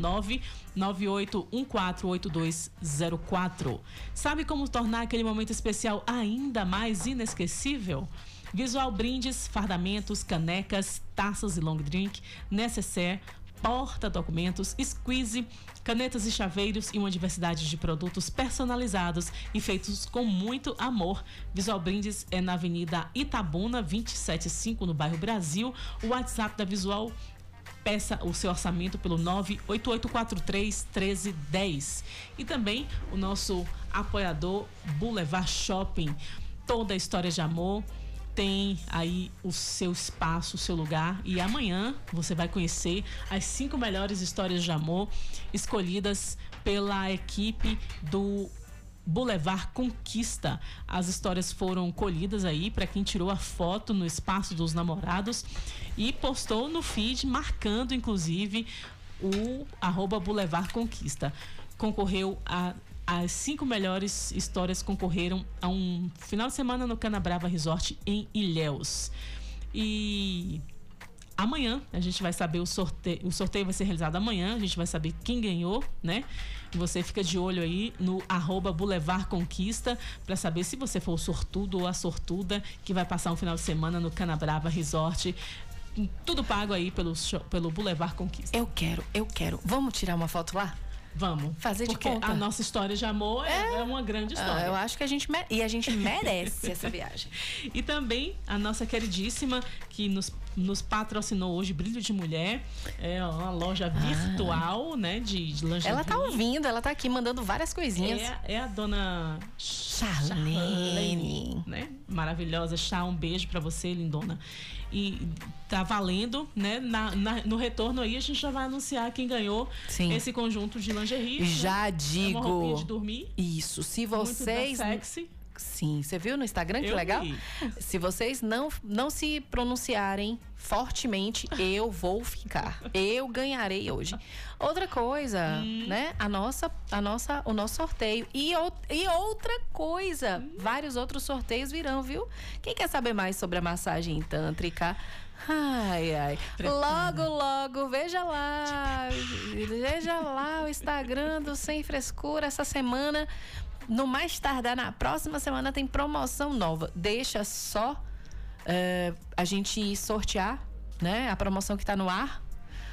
998148204. Sabe como tornar aquele momento especial ainda mais inesquecível? Visual brindes, fardamentos, canecas, taças e long drink, necessaire, porta-documentos, squeeze, canetas e chaveiros e uma diversidade de produtos personalizados e feitos com muito amor. Visual Brindes é na Avenida Itabuna, 275, no bairro Brasil. O WhatsApp da Visual Peça o seu orçamento pelo 98843 1310. E também o nosso apoiador Boulevard Shopping. Toda a história de amor, tem aí o seu espaço, o seu lugar. E amanhã você vai conhecer as cinco melhores histórias de amor escolhidas pela equipe do Boulevard Conquista. As histórias foram colhidas aí para quem tirou a foto no espaço dos namorados e postou no feed, marcando inclusive o arroba Boulevard Conquista. Concorreu a as cinco melhores histórias concorreram a um final de semana no Canabrava Resort em Ilhéus. E amanhã a gente vai saber o sorteio. O sorteio vai ser realizado amanhã, a gente vai saber quem ganhou, né? Você fica de olho aí no arroba Boulevard Conquista para saber se você for o sortudo ou a sortuda que vai passar um final de semana no Canabrava Resort. Tudo pago aí pelo, pelo Boulevard Conquista. Eu quero, eu quero. Vamos tirar uma foto lá? Vamos. Fazer Porque de conta. a nossa história de amor é, é uma grande história. Ah, eu acho que a gente e a gente merece essa viagem. E também a nossa queridíssima que nos, nos patrocinou hoje, Brilho de Mulher, é uma loja virtual, né, de, de lingerie. Ela tá ouvindo, ela tá aqui mandando várias coisinhas. É, é a dona Charlene. Charlene, né? Maravilhosa. Chá, um beijo pra você, lindona. E tá valendo, né? Na, na- no retorno aí, a gente já vai anunciar quem ganhou Sim. esse conjunto de lingerie. Já né? digo. É uma roupinha de dormir. Isso. Se Muito da vocês. sexy. Sim, você viu no Instagram que Eu legal? vi. Se vocês não, não se pronunciarem fortemente, eu vou ficar. Eu ganharei hoje. Outra coisa, Hum. né? A nossa, a nossa, o nosso sorteio. E, e outra coisa, Hum. vários outros sorteios virão, viu? Quem quer saber mais sobre a massagem tântrica? Ai, ai. Logo, logo, veja lá. Veja lá o Instagram do Sem Frescura essa semana. No mais tardar, na próxima semana tem promoção nova. Deixa só eh, a gente sortear, né? A promoção que tá no ar.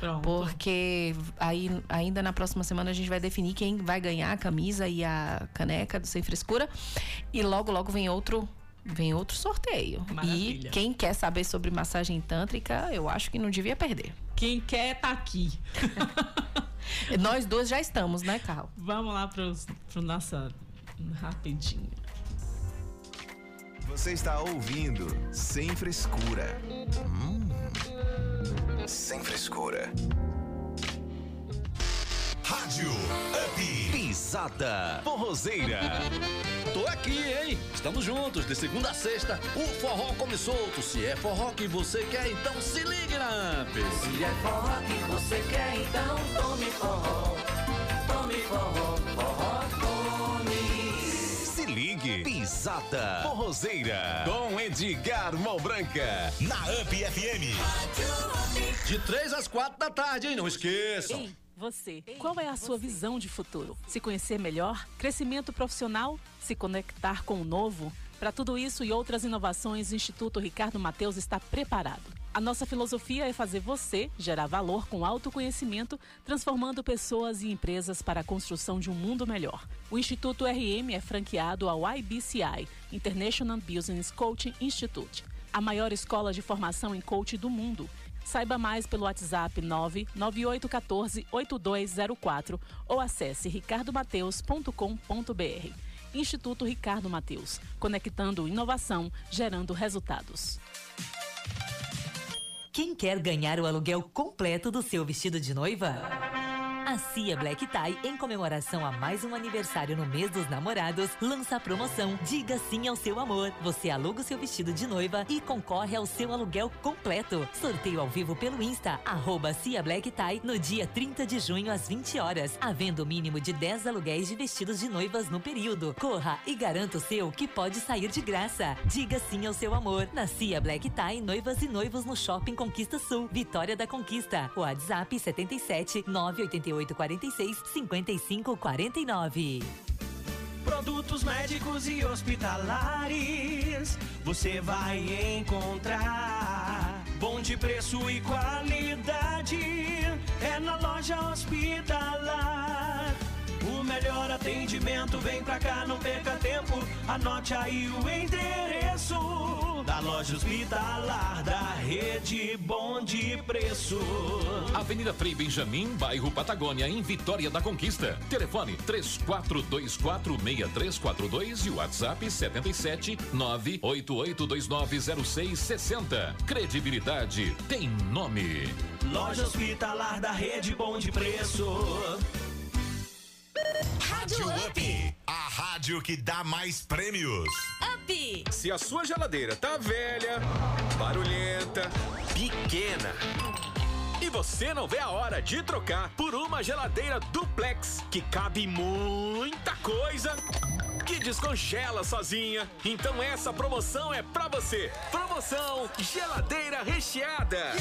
Pronto. Porque aí, ainda na próxima semana a gente vai definir quem vai ganhar a camisa e a caneca do Sem Frescura. E logo, logo vem outro. Vem outro sorteio. Maravilha. E quem quer saber sobre massagem tântrica, eu acho que não devia perder. Quem quer tá aqui. Nós duas já estamos, né, Carl? Vamos lá pro nossa rapidinho. Você está ouvindo Sem Frescura. Hum, sem frescura. Rádio Up. Pisada Forrozeira. Tô aqui, hein? Estamos juntos, de segunda a sexta. O forró come solto. Se é forró que você quer, então se ligue na Amp. Se é forró que você quer, então tome forró. Tome forró, forró. Ligue. Pisada Forrozeira. Com Edgar Malbranca. Na Up FM. De três às quatro da tarde, hein? Não esqueçam. Ei, você, qual é a sua visão de futuro? Se conhecer melhor, crescimento profissional, se conectar com o novo? Para tudo isso e outras inovações, o Instituto Ricardo Mateus está preparado. A nossa filosofia é fazer você gerar valor com autoconhecimento, transformando pessoas e empresas para a construção de um mundo melhor. O Instituto RM é franqueado ao IBCI, International Business Coaching Institute, a maior escola de formação em coach do mundo. Saiba mais pelo WhatsApp 99814 8204 ou acesse ricardomateus.com.br. Instituto Ricardo Mateus, conectando inovação, gerando resultados. Quem quer ganhar o aluguel completo do seu vestido de noiva? A Cia Black Tie, em comemoração a mais um aniversário no mês dos namorados, lança a promoção Diga Sim ao Seu Amor. Você aluga o seu vestido de noiva e concorre ao seu aluguel completo. Sorteio ao vivo pelo Insta, arroba Cia Black Tie, no dia 30 de junho às 20 horas, havendo o mínimo de 10 aluguéis de vestidos de noivas no período. Corra e garanta o seu que pode sair de graça. Diga Sim ao Seu Amor. Na Cia Black Tie, noivas e noivos no Shopping Conquista Sul, Vitória da Conquista. WhatsApp 77 988 46 55 49. Produtos médicos e hospitalares você vai encontrar. Bom de preço e qualidade é na loja hospitalar. O melhor atendimento vem pra cá, não perca tempo. Anote aí o endereço da loja hospitalar da rede Bom de Preço. Avenida Frei Benjamin, bairro Patagônia, em Vitória da Conquista. Telefone 34246342 e WhatsApp 77 988290660. Credibilidade tem nome. Loja hospitalar da rede Bom de Preço. Rádio Up, a rádio que dá mais prêmios. Up! Se a sua geladeira tá velha, barulhenta, pequena e você não vê a hora de trocar por uma geladeira duplex que cabe muita coisa, que descongela sozinha, então essa promoção é pra você. Promoção geladeira recheada.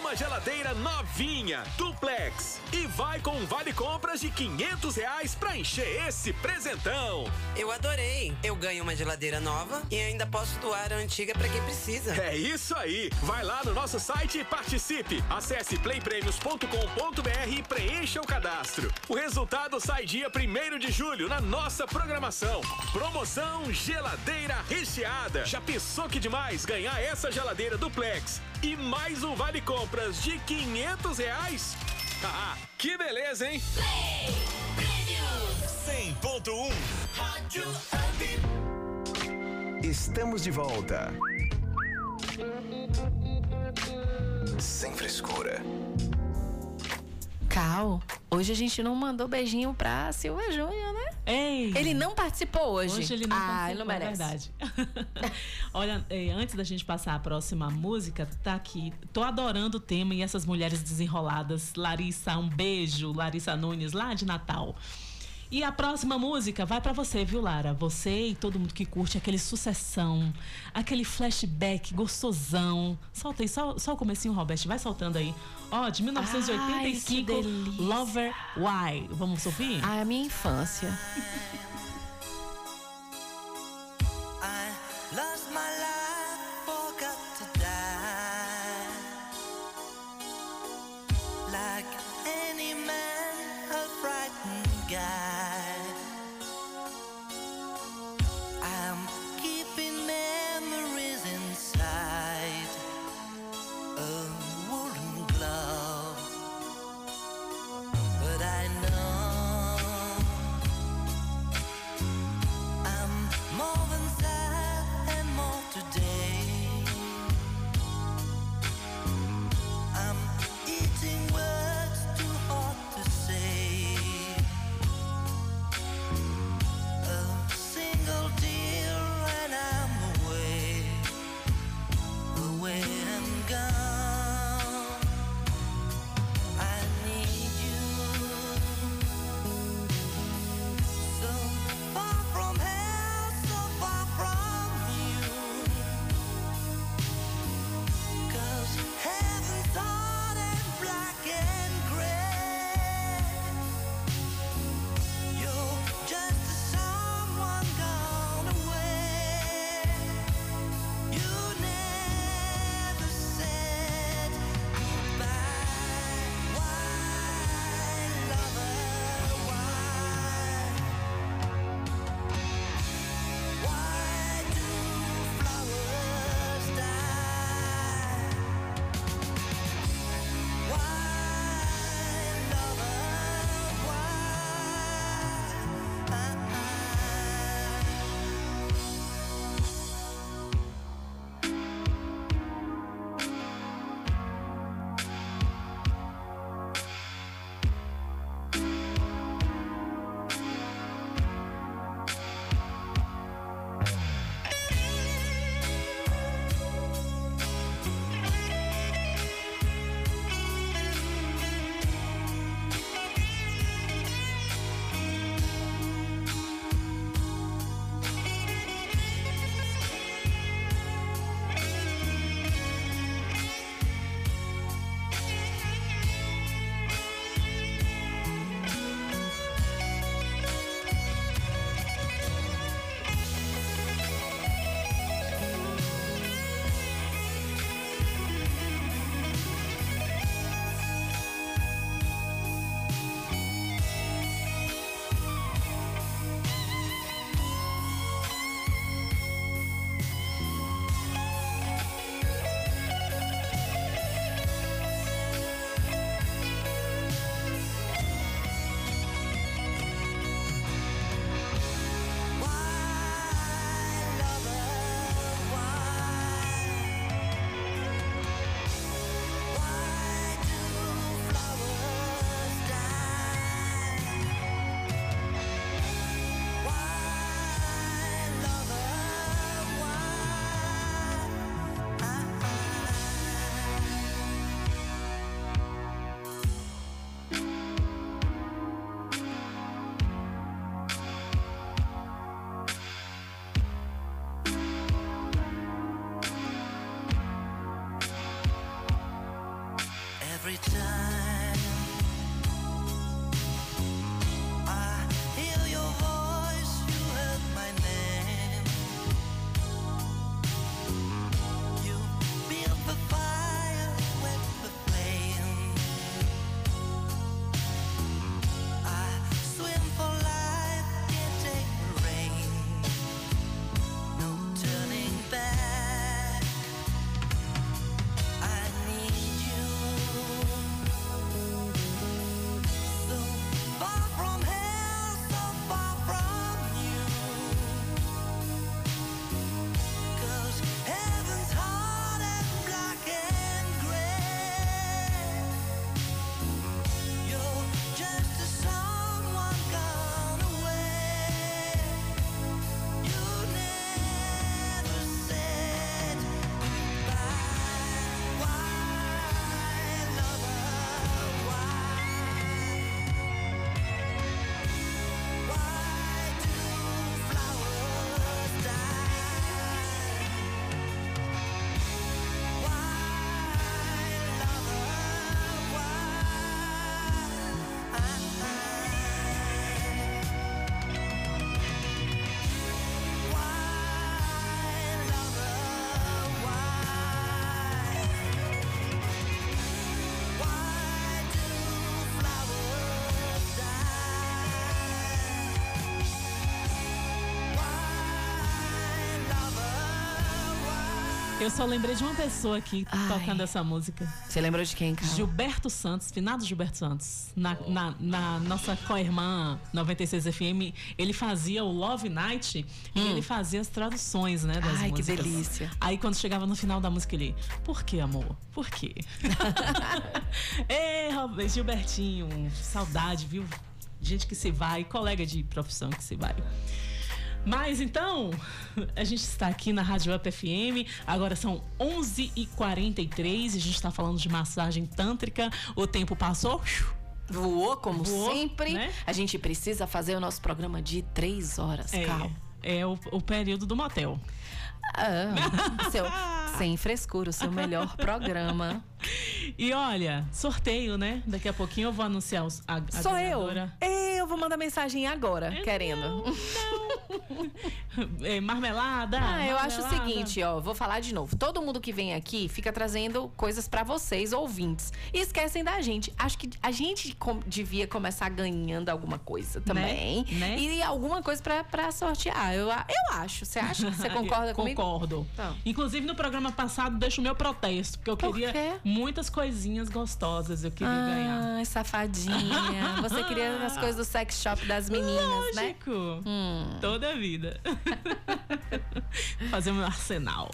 Uma geladeira novinha, duplex e vai com um vale compras de 500 reais pra encher esse presentão. Eu adorei. Eu ganho uma geladeira nova e ainda posso doar a antiga pra quem precisa. É isso aí. Vai lá no nosso site e participe. Acesse playpremios.com.br e preencha o cadastro. O resultado sai dia 1 de julho na nossa programação. Promoção Geladeira Recheada. Já pensou que demais ganhar essa geladeira duplex e mais um vale compras de 500 reais? Ah, que beleza, hein? 100.1 Rádio Estamos de volta. Sem frescura. Cal, hoje a gente não mandou beijinho pra Silva Júnior, né? Ei! Ele não participou hoje. Hoje ele não ah, participou, ele não merece. É verdade. Olha, eh, antes da gente passar a próxima música, tá aqui. Tô adorando o tema e essas mulheres desenroladas. Larissa, um beijo. Larissa Nunes, lá de Natal. E a próxima música vai pra você, viu, Lara? Você e todo mundo que curte aquele sucessão, aquele flashback gostosão. Solta aí, só, só o comecinho, Robert, vai soltando aí. Ó, de 1985, Ai. Lover Why. Vamos ouvir? Ah, a minha infância. I lost my life, Eu só lembrei de uma pessoa aqui tocando essa música. Você lembrou de quem, cara? Gilberto Santos, finado Gilberto Santos. Na, na, na nossa co-irmã 96 FM, ele fazia o Love Night e Hum. ele fazia as traduções, né, das Ai, que músicas. delícia. Aí quando chegava no final da música, ele, por que, amor? Por quê? Ei, Rob- Gilbertinho, saudade, viu? Gente que se vai, colega de profissão que se vai. Mas então, a gente está aqui na Rádio Up FM, agora são 11h43 e a gente está falando de massagem tântrica. O tempo passou. Voou, como Voou, sempre. né? A gente precisa fazer o nosso programa de três horas, É, Cal. é o, o período do motel. Ah, seu, sem frescura, o seu melhor programa. E olha, sorteio, né? Daqui a pouquinho eu vou anunciar os, a, a Sou eu. Eu vou mandar mensagem agora, querendo. É, marmelada. Ah, eu acho o marmelada. seguinte, ó, vou falar de novo. Todo mundo que vem aqui fica trazendo coisas pra vocês, ouvintes. E esquecem da gente. Acho que a gente devia começar ganhando alguma coisa também. Né? E alguma coisa pra, pra sortear. Eu, eu acho. Você acha? Você concorda comigo? Concordo. Então. Inclusive, no programa passado, deixo o meu protesto, porque eu Por queria quê? muitas coisinhas gostosas. Eu queria ganhar. Ai, safadinha. Você queria as coisas do sex shop das meninas, né? Lógico. Toda a vida. Fazer o meu arsenal.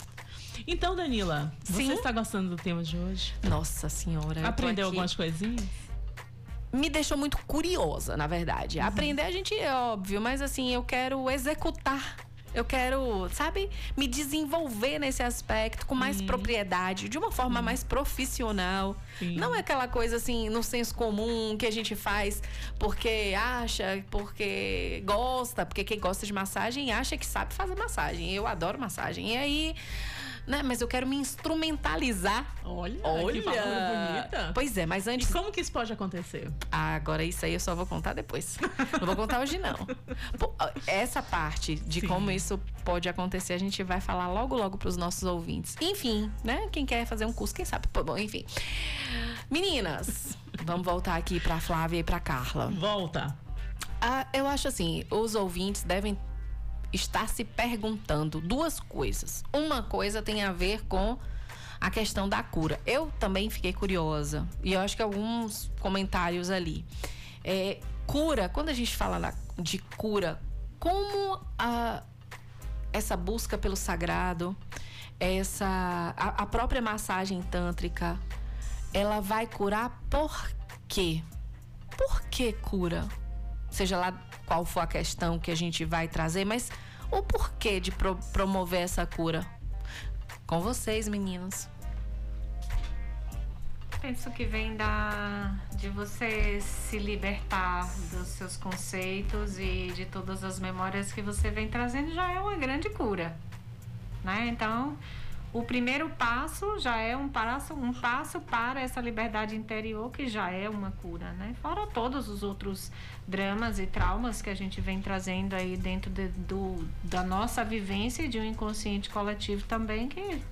Então, Danila, você Sim? está gostando do tema de hoje? Nossa senhora. Aprendeu algumas coisinhas? me deixou muito curiosa, na verdade. Aprender a gente é óbvio, mas assim, eu quero executar. Eu quero, sabe, me desenvolver nesse aspecto com mais propriedade, de uma forma mais profissional. Não é aquela coisa assim, no senso comum que a gente faz porque acha, porque gosta, porque quem gosta de massagem acha que sabe fazer massagem. Eu adoro massagem. E aí, né, mas eu quero me instrumentalizar. Olha, Olha. que palavra bonita. Pois é, mas antes. Como que isso pode acontecer? Ah, agora isso aí eu só vou contar depois. Não vou contar hoje, não. Pô, essa parte de como isso pode acontecer, a gente vai falar logo, logo pros nossos ouvintes. Enfim, né? Quem quer fazer um curso, quem sabe. Pô, bom, enfim. Meninas, vamos voltar aqui pra Flávia e pra Carla. Volta. Ah, eu acho assim, os ouvintes devem estar se perguntando duas coisas. Uma coisa tem a ver com a questão da cura. Eu também fiquei curiosa e eu acho que alguns comentários ali. É, cura, quando a gente fala de cura, como a, essa busca pelo sagrado, essa a, a própria massagem tântrica, ela vai curar por quê? Por que cura? Seja lá qual for a questão que a gente vai trazer, mas o porquê de pro- promover essa cura? Com vocês, meninas. Penso que vem da de você se libertar dos seus conceitos e de todas as memórias que você vem trazendo já é uma grande cura, né? Então, o primeiro passo já é um passo, um passo para essa liberdade interior, que já é uma cura, né? Fora todos os outros dramas e traumas que a gente vem trazendo aí dentro de- do, da nossa vivência e de um inconsciente coletivo também, que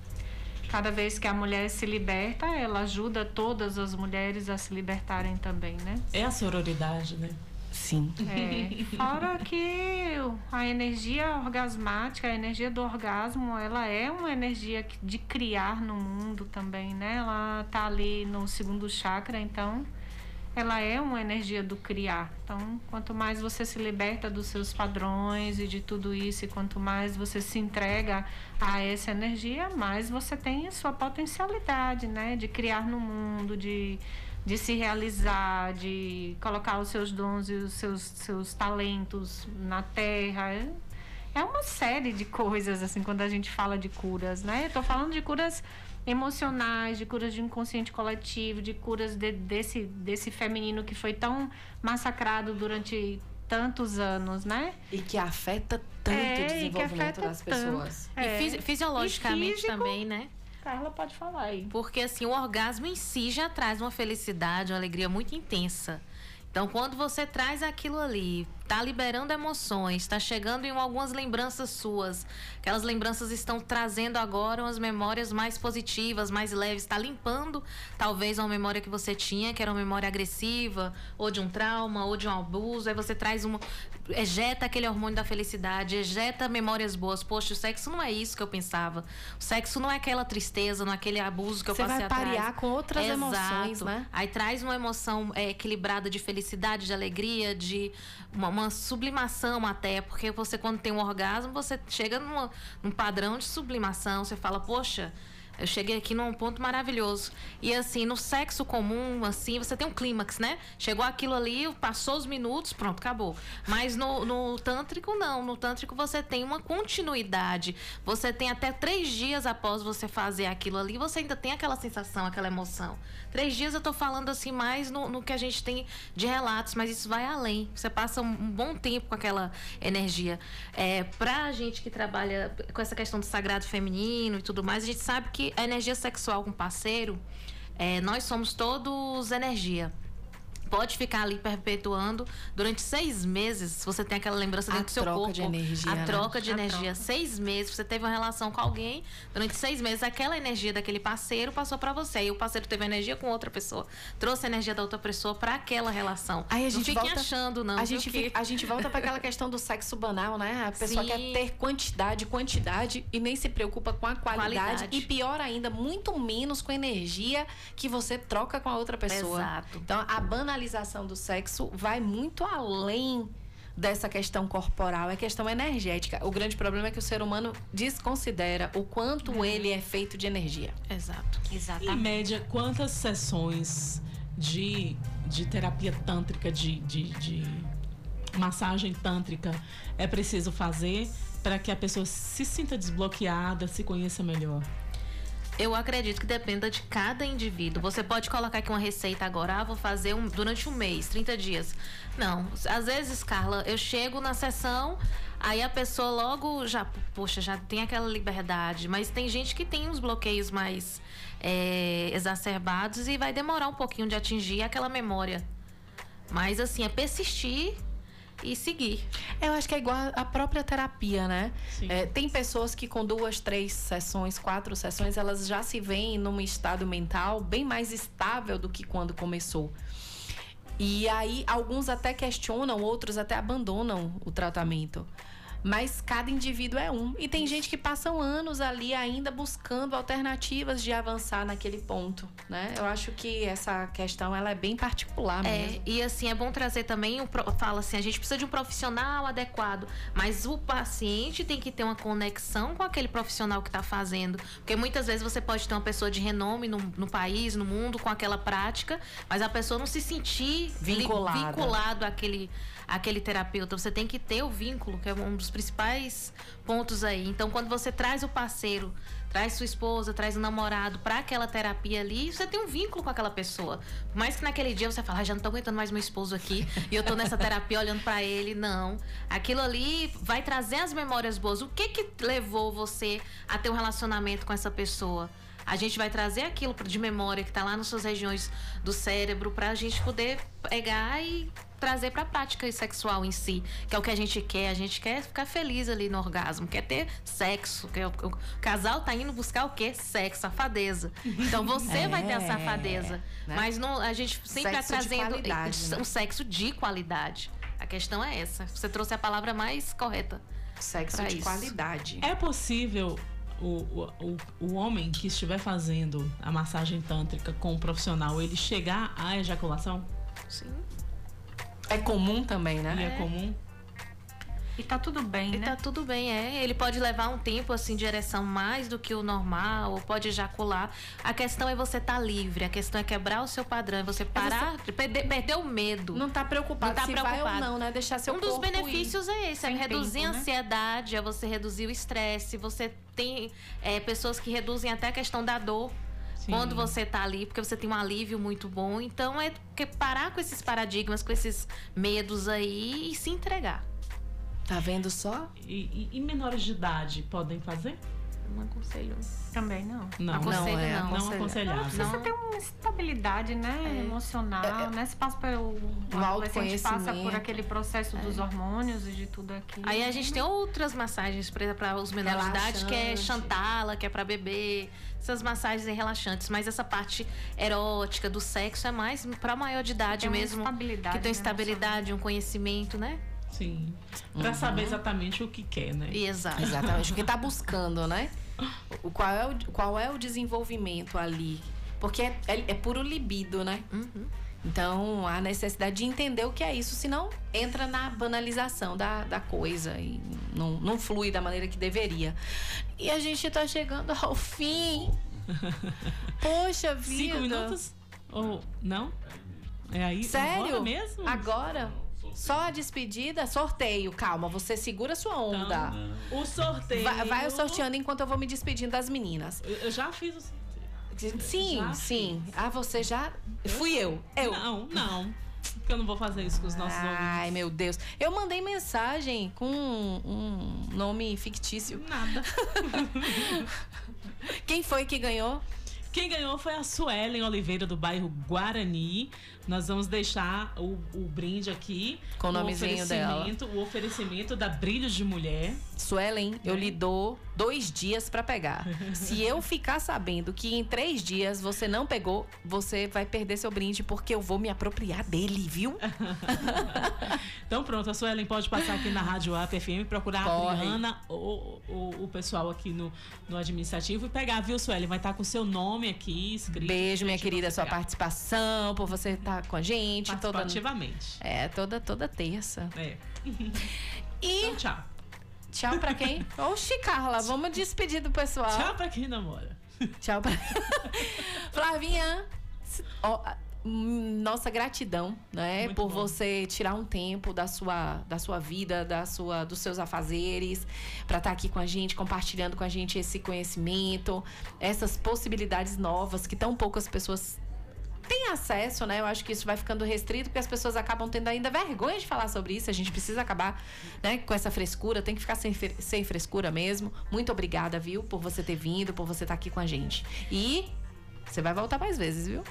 cada vez que a mulher se liberta, ela ajuda todas as mulheres a se libertarem também, né? É a sororidade, né? Sim. É, fora que a energia orgasmática, a energia do orgasmo, ela é uma energia de criar no mundo também, né? Ela tá ali no segundo chakra, então ela é uma energia do criar. Então, quanto mais você se liberta dos seus padrões e de tudo isso, e quanto mais você se entrega a essa energia, mais você tem a sua potencialidade, né? De criar no mundo, de de se realizar, de colocar os seus dons e os seus, seus talentos na terra. É- É uma série de coisas, assim, quando a gente fala de curas, né? Eu tô falando de curas emocionais, de curas de inconsciente coletivo, de curas de- desse, desse feminino que foi tão massacrado durante tantos anos, né? E que afeta tanto É, o e que desenvolvimento das tanto. pessoas. E É. fisi- fisiologicamente E físico, também, né? Carla pode falar aí. Porque assim, o orgasmo em si já traz uma felicidade, uma alegria muito intensa. Então, quando você traz aquilo ali, tá liberando emoções, tá chegando em algumas lembranças suas, aquelas lembranças estão trazendo agora umas memórias mais positivas, mais leves, está limpando talvez uma memória que você tinha, que era uma memória agressiva, ou de um trauma, ou de um abuso, aí você traz uma ejeta aquele hormônio da felicidade, ejeta memórias boas. Poxa, o sexo não é isso que eu pensava. O sexo não é aquela tristeza, não é aquele abuso que eu Você passei vai atrás. parear com outras Exato. emoções, né? Aí traz uma emoção é, equilibrada de felicidade, de alegria, de uma, uma sublimação até, porque você quando tem um orgasmo, você chega numa- num padrão de sublimação, você fala, poxa, eu cheguei aqui num ponto maravilhoso. E assim, no sexo comum, assim, você tem um clímax, né? Chegou aquilo ali, passou os minutos, pronto, acabou. Mas no, no tântrico, não. No tântrico você tem uma continuidade. Você tem até três dias após você fazer aquilo ali, você ainda tem aquela sensação, aquela emoção. Três dias eu tô falando assim mais no, no que a gente tem de relatos, mas isso vai além. Você passa um, um bom tempo com aquela energia. É, pra gente que trabalha com essa questão do sagrado feminino e tudo mais, a gente sabe que a energia sexual com parceiro, é, nós somos todos energia. Pode ficar ali perpetuando durante seis meses. Se você tem aquela lembrança A dentro do seu troca corpo. de energia, A né? troca de A energia. troca. Seis meses. Você teve uma relação com alguém. Durante seis meses, aquela energia daquele parceiro passou pra você. E o parceiro teve energia com outra pessoa. Trouxe a energia da outra pessoa pra aquela relação. Aí a não gente fiquem volta, achando, não. A gente, que- a gente volta para aquela questão do sexo banal, né? A pessoa Sim. quer ter quantidade, quantidade e nem se preocupa com a qualidade. Qualidade. E pior ainda, muito menos com a energia que você troca com a outra pessoa. Exato. Então, a banalização do sexo vai muito além dessa questão corporal, é questão energética. O grande problema é que o ser humano desconsidera o quanto ele é feito de energia. Exato. Em média, quantas sessões de, de terapia tântrica, de, de, de massagem tântrica é preciso fazer para que a pessoa se sinta desbloqueada, se conheça melhor? Eu acredito que dependa de cada indivíduo. Você pode colocar aqui uma receita agora, ah, vou fazer um, durante um mês, 30 dias. Não, às vezes, Carla, eu chego na sessão, aí a pessoa logo já, poxa, já tem aquela liberdade. Mas tem gente que tem uns bloqueios mais é, exacerbados e vai demorar um pouquinho de atingir aquela memória. Mas assim, é persistir e seguir. Eu acho que é igual a própria terapia, né? É, tem pessoas que com duas, três sessões, quatro sessões, elas já se veem num estado mental bem mais estável do que quando começou. E aí, alguns até questionam, outros até abandonam o tratamento. Mas cada indivíduo é um. E tem gente que passam anos ali ainda buscando alternativas de avançar naquele ponto, né? Eu acho que essa questão ela é bem particular É, mesmo. e assim, é bom trazer também, o fala assim, a gente precisa de um profissional adequado, mas o paciente tem que ter uma conexão com aquele profissional que está fazendo, porque muitas vezes você pode ter uma pessoa de renome no, no país, no mundo, com aquela prática, mas a pessoa não se sentir vinculado àquele, àquele terapeuta, você tem que ter o vínculo, que é um dos principais pontos aí. Então, quando você traz o parceiro, traz sua esposa, traz o namorado para aquela terapia ali, você tem um vínculo com aquela pessoa. Mais que naquele dia você fala, ah, já não tô aguentando mais meu esposo aqui, e eu tô nessa terapia olhando para ele, não. Aquilo ali vai trazer as memórias boas. O que que levou você a ter um relacionamento com essa pessoa? A gente vai trazer aquilo de memória que está lá nas suas regiões do cérebro para a gente poder pegar e trazer para a prática sexual em si, que é o que a gente quer. A gente quer ficar feliz ali no orgasmo, quer ter sexo. Quer, o, o casal tá indo buscar o quê? Sexo, safadeza. Então você É, vai ter a safadeza, né? mas não, a gente sempre Sexo está de trazendo qualidade, né? um sexo de qualidade. A questão é essa. Você trouxe a palavra mais correta. Sexo de isso. qualidade. É possível o, o, o, homem que estiver fazendo a massagem tântrica com o profissional, ele chegar à ejaculação? Sim. É comum também, né? E é comum? E tá tudo bem, E né? tá tudo bem, é. Ele pode levar um tempo assim de ereção mais do que o normal, ou pode ejacular. A questão é você estar livre, a questão é quebrar o seu padrão, é você parar, perder, perder o medo. Não tá preocupado Não tá se vai ou preocupado. não, né? Deixar seu um dos benefícios é esse, é reduzir tempo, a né? ansiedade, é você reduzir o estresse. Você tem é, pessoas que reduzem até a questão da dor. Sim. Quando você tá ali, porque você tem um alívio muito bom. Então é parar com esses paradigmas, com esses medos aí e se entregar. Tá vendo só? E, e- e menores de idade podem fazer? Não aconselho. Também não. Não, Aconselho, é não. não aconselhável. Precisa ter uma estabilidade, né? Emocional, né? Se passa pelo. O adolescente passa por aquele processo dos hormônios e de tudo aquilo. Aí a gente tem outras massagens para os menores de idade, que é chantala, que é para bebê, essas massagens relaxantes. Mas essa parte erótica do sexo é mais para maior de idade Tem uma mesmo. estabilidade, que tem né, estabilidade, um conhecimento, né? Sim. Pra saber exatamente o que quer, né? Exato. Exatamente. O que tá buscando, né? O, qual, é o, qual é o desenvolvimento ali? Porque é, é, é puro libido, né? Uhum. Então, a necessidade de entender o que é isso, senão entra na banalização da, da coisa e não, não flui da maneira que deveria. E a gente tá chegando ao fim. Poxa vida. Cinco minutos? Ou não? É aí? Sério? Agora mesmo? Agora? Só a despedida? Sorteio. Calma, você segura sua onda. O sorteio. Vai, vai sorteando enquanto eu vou me despedindo das meninas. Eu, eu já fiz o sorteio. Sim, Já sim. Ah, você já. Fui eu. Eu. Não, não. Porque eu não vou fazer isso com os nossos Ai, meu Deus. Eu mandei mensagem com um, um nome fictício. Nada. Quem foi que ganhou? Quem ganhou foi a Suelen Oliveira, do bairro Guarani. Nós vamos deixar o, o brinde aqui. Com o nomezinho dela. oferecimento- O oferecimento da Brilhos de Mulher. Suelen, eu lhe dou dois dias pra pegar. Se eu ficar sabendo que em três dias você não pegou, você vai perder seu brinde porque eu vou me apropriar dele, viu? Então pronto, a Suelen pode passar aqui na Rádio Up FM, procurar a Corre. Adriana ou, ou o pessoal aqui no, no administrativo e pegar, viu, Suelen? Vai estar com o seu nome aqui escrito. Beijo, minha querida, sua participação, por você estar com a gente. Toda, Participativamente. é, toda, toda terça. É. E Então, tchau. tchau pra quem? Oxi, Carla, vamos despedir do pessoal. Tchau pra quem namora. Tchau pra. Flavinha, ó, hum, nossa gratidão, né? Muito por bom. você tirar um tempo da sua, da sua vida, da sua, dos seus afazeres, para estar aqui com a gente, compartilhando com a gente esse conhecimento, essas possibilidades novas que tão poucas pessoas têm acesso, né? Eu acho que isso vai ficando restrito porque as pessoas acabam tendo ainda vergonha de falar sobre isso. A gente precisa acabar, né, com essa frescura, tem que ficar sem, sem frescura mesmo. Muito obrigada, viu, por você ter vindo, por você estar aqui com a gente. E você vai voltar mais vezes, viu?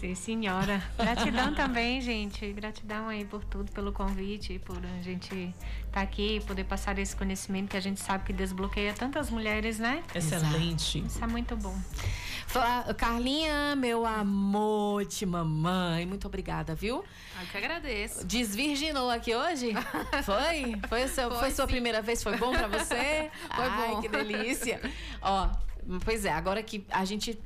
Sim, senhora. Gratidão também, gente. Gratidão aí por tudo, pelo convite, por a gente estar aqui, poder passar esse conhecimento que a gente sabe que desbloqueia tantas mulheres, né? Excelente. Isso é muito bom. Carlinha, meu amor de mamãe, muito obrigada, viu? Eu que agradeço. Desvirginou aqui hoje? Foi? Foi, seu- Foi, foi sua sim. primeira vez? Foi bom pra você? Foi Ai, bom. que delícia. Ó, pois é, agora que a gente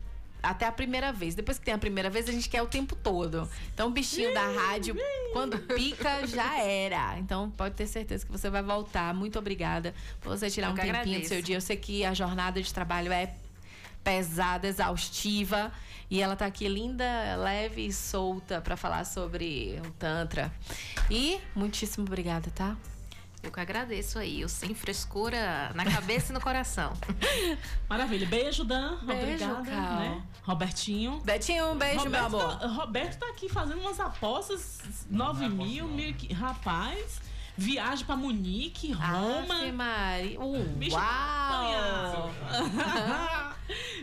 até a primeira vez. Depois que tem a primeira vez, a gente quer o tempo todo. Então, o bichinho da rádio, quando pica, já era. Então, pode ter certeza que você vai voltar. Muito obrigada por você tirar Eu um tempinho do agradeço. seu dia. Eu sei que a jornada de trabalho é pesada, exaustiva. E ela tá aqui linda, leve e solta para falar sobre o Tantra. E muitíssimo obrigada, tá? Eu que agradeço aí, o sem frescura na cabeça e no coração. Maravilha. Beijo, Dan. Beijo, Obrigada. Cal. Né? Robertinho. Betinho, um beijo, meu Roberto amor. Tá, Roberto tá aqui fazendo umas apostas. 9 mil, mil. qui- Rapaz, viagem pra Munique, Roma. Ave Maria. Uh, Bicho uau!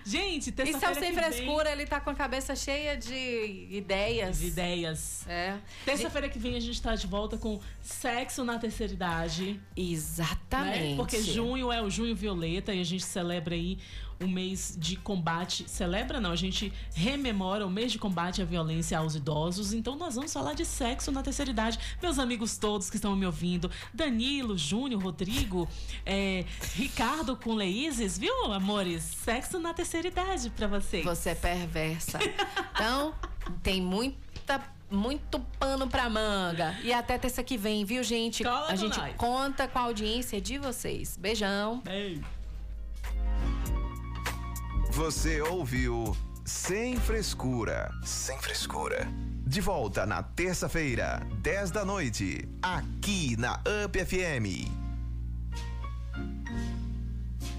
Gente, Isso é terça-feira o sem que vem- frescura, ele tá com a cabeça cheia de ideias. De ideias. É. Terça-feira que vem a gente tá de volta com Sexo na Terceira Idade. Exatamente. né? Porque junho é o Junho Violeta e a gente celebra aí o mês de combate. Celebra não, a gente rememora o mês de combate à violência aos idosos. Então nós vamos falar de sexo na terceira idade. Meus amigos todos que estão me ouvindo, Danilo, Júnior, Rodrigo, é, Ricardo com Leíses, viu, amores? Sexo na terceira idade pra vocês. Você é perversa. Então, tem muita muito pano pra manga. E até terça que vem, viu, gente? Cola a gente nós. conta com a audiência de vocês. Beijão. Beijo. Você ouviu Sem Frescura. Sem Frescura. De volta na terça-feira, 10 da noite, aqui na UP FM.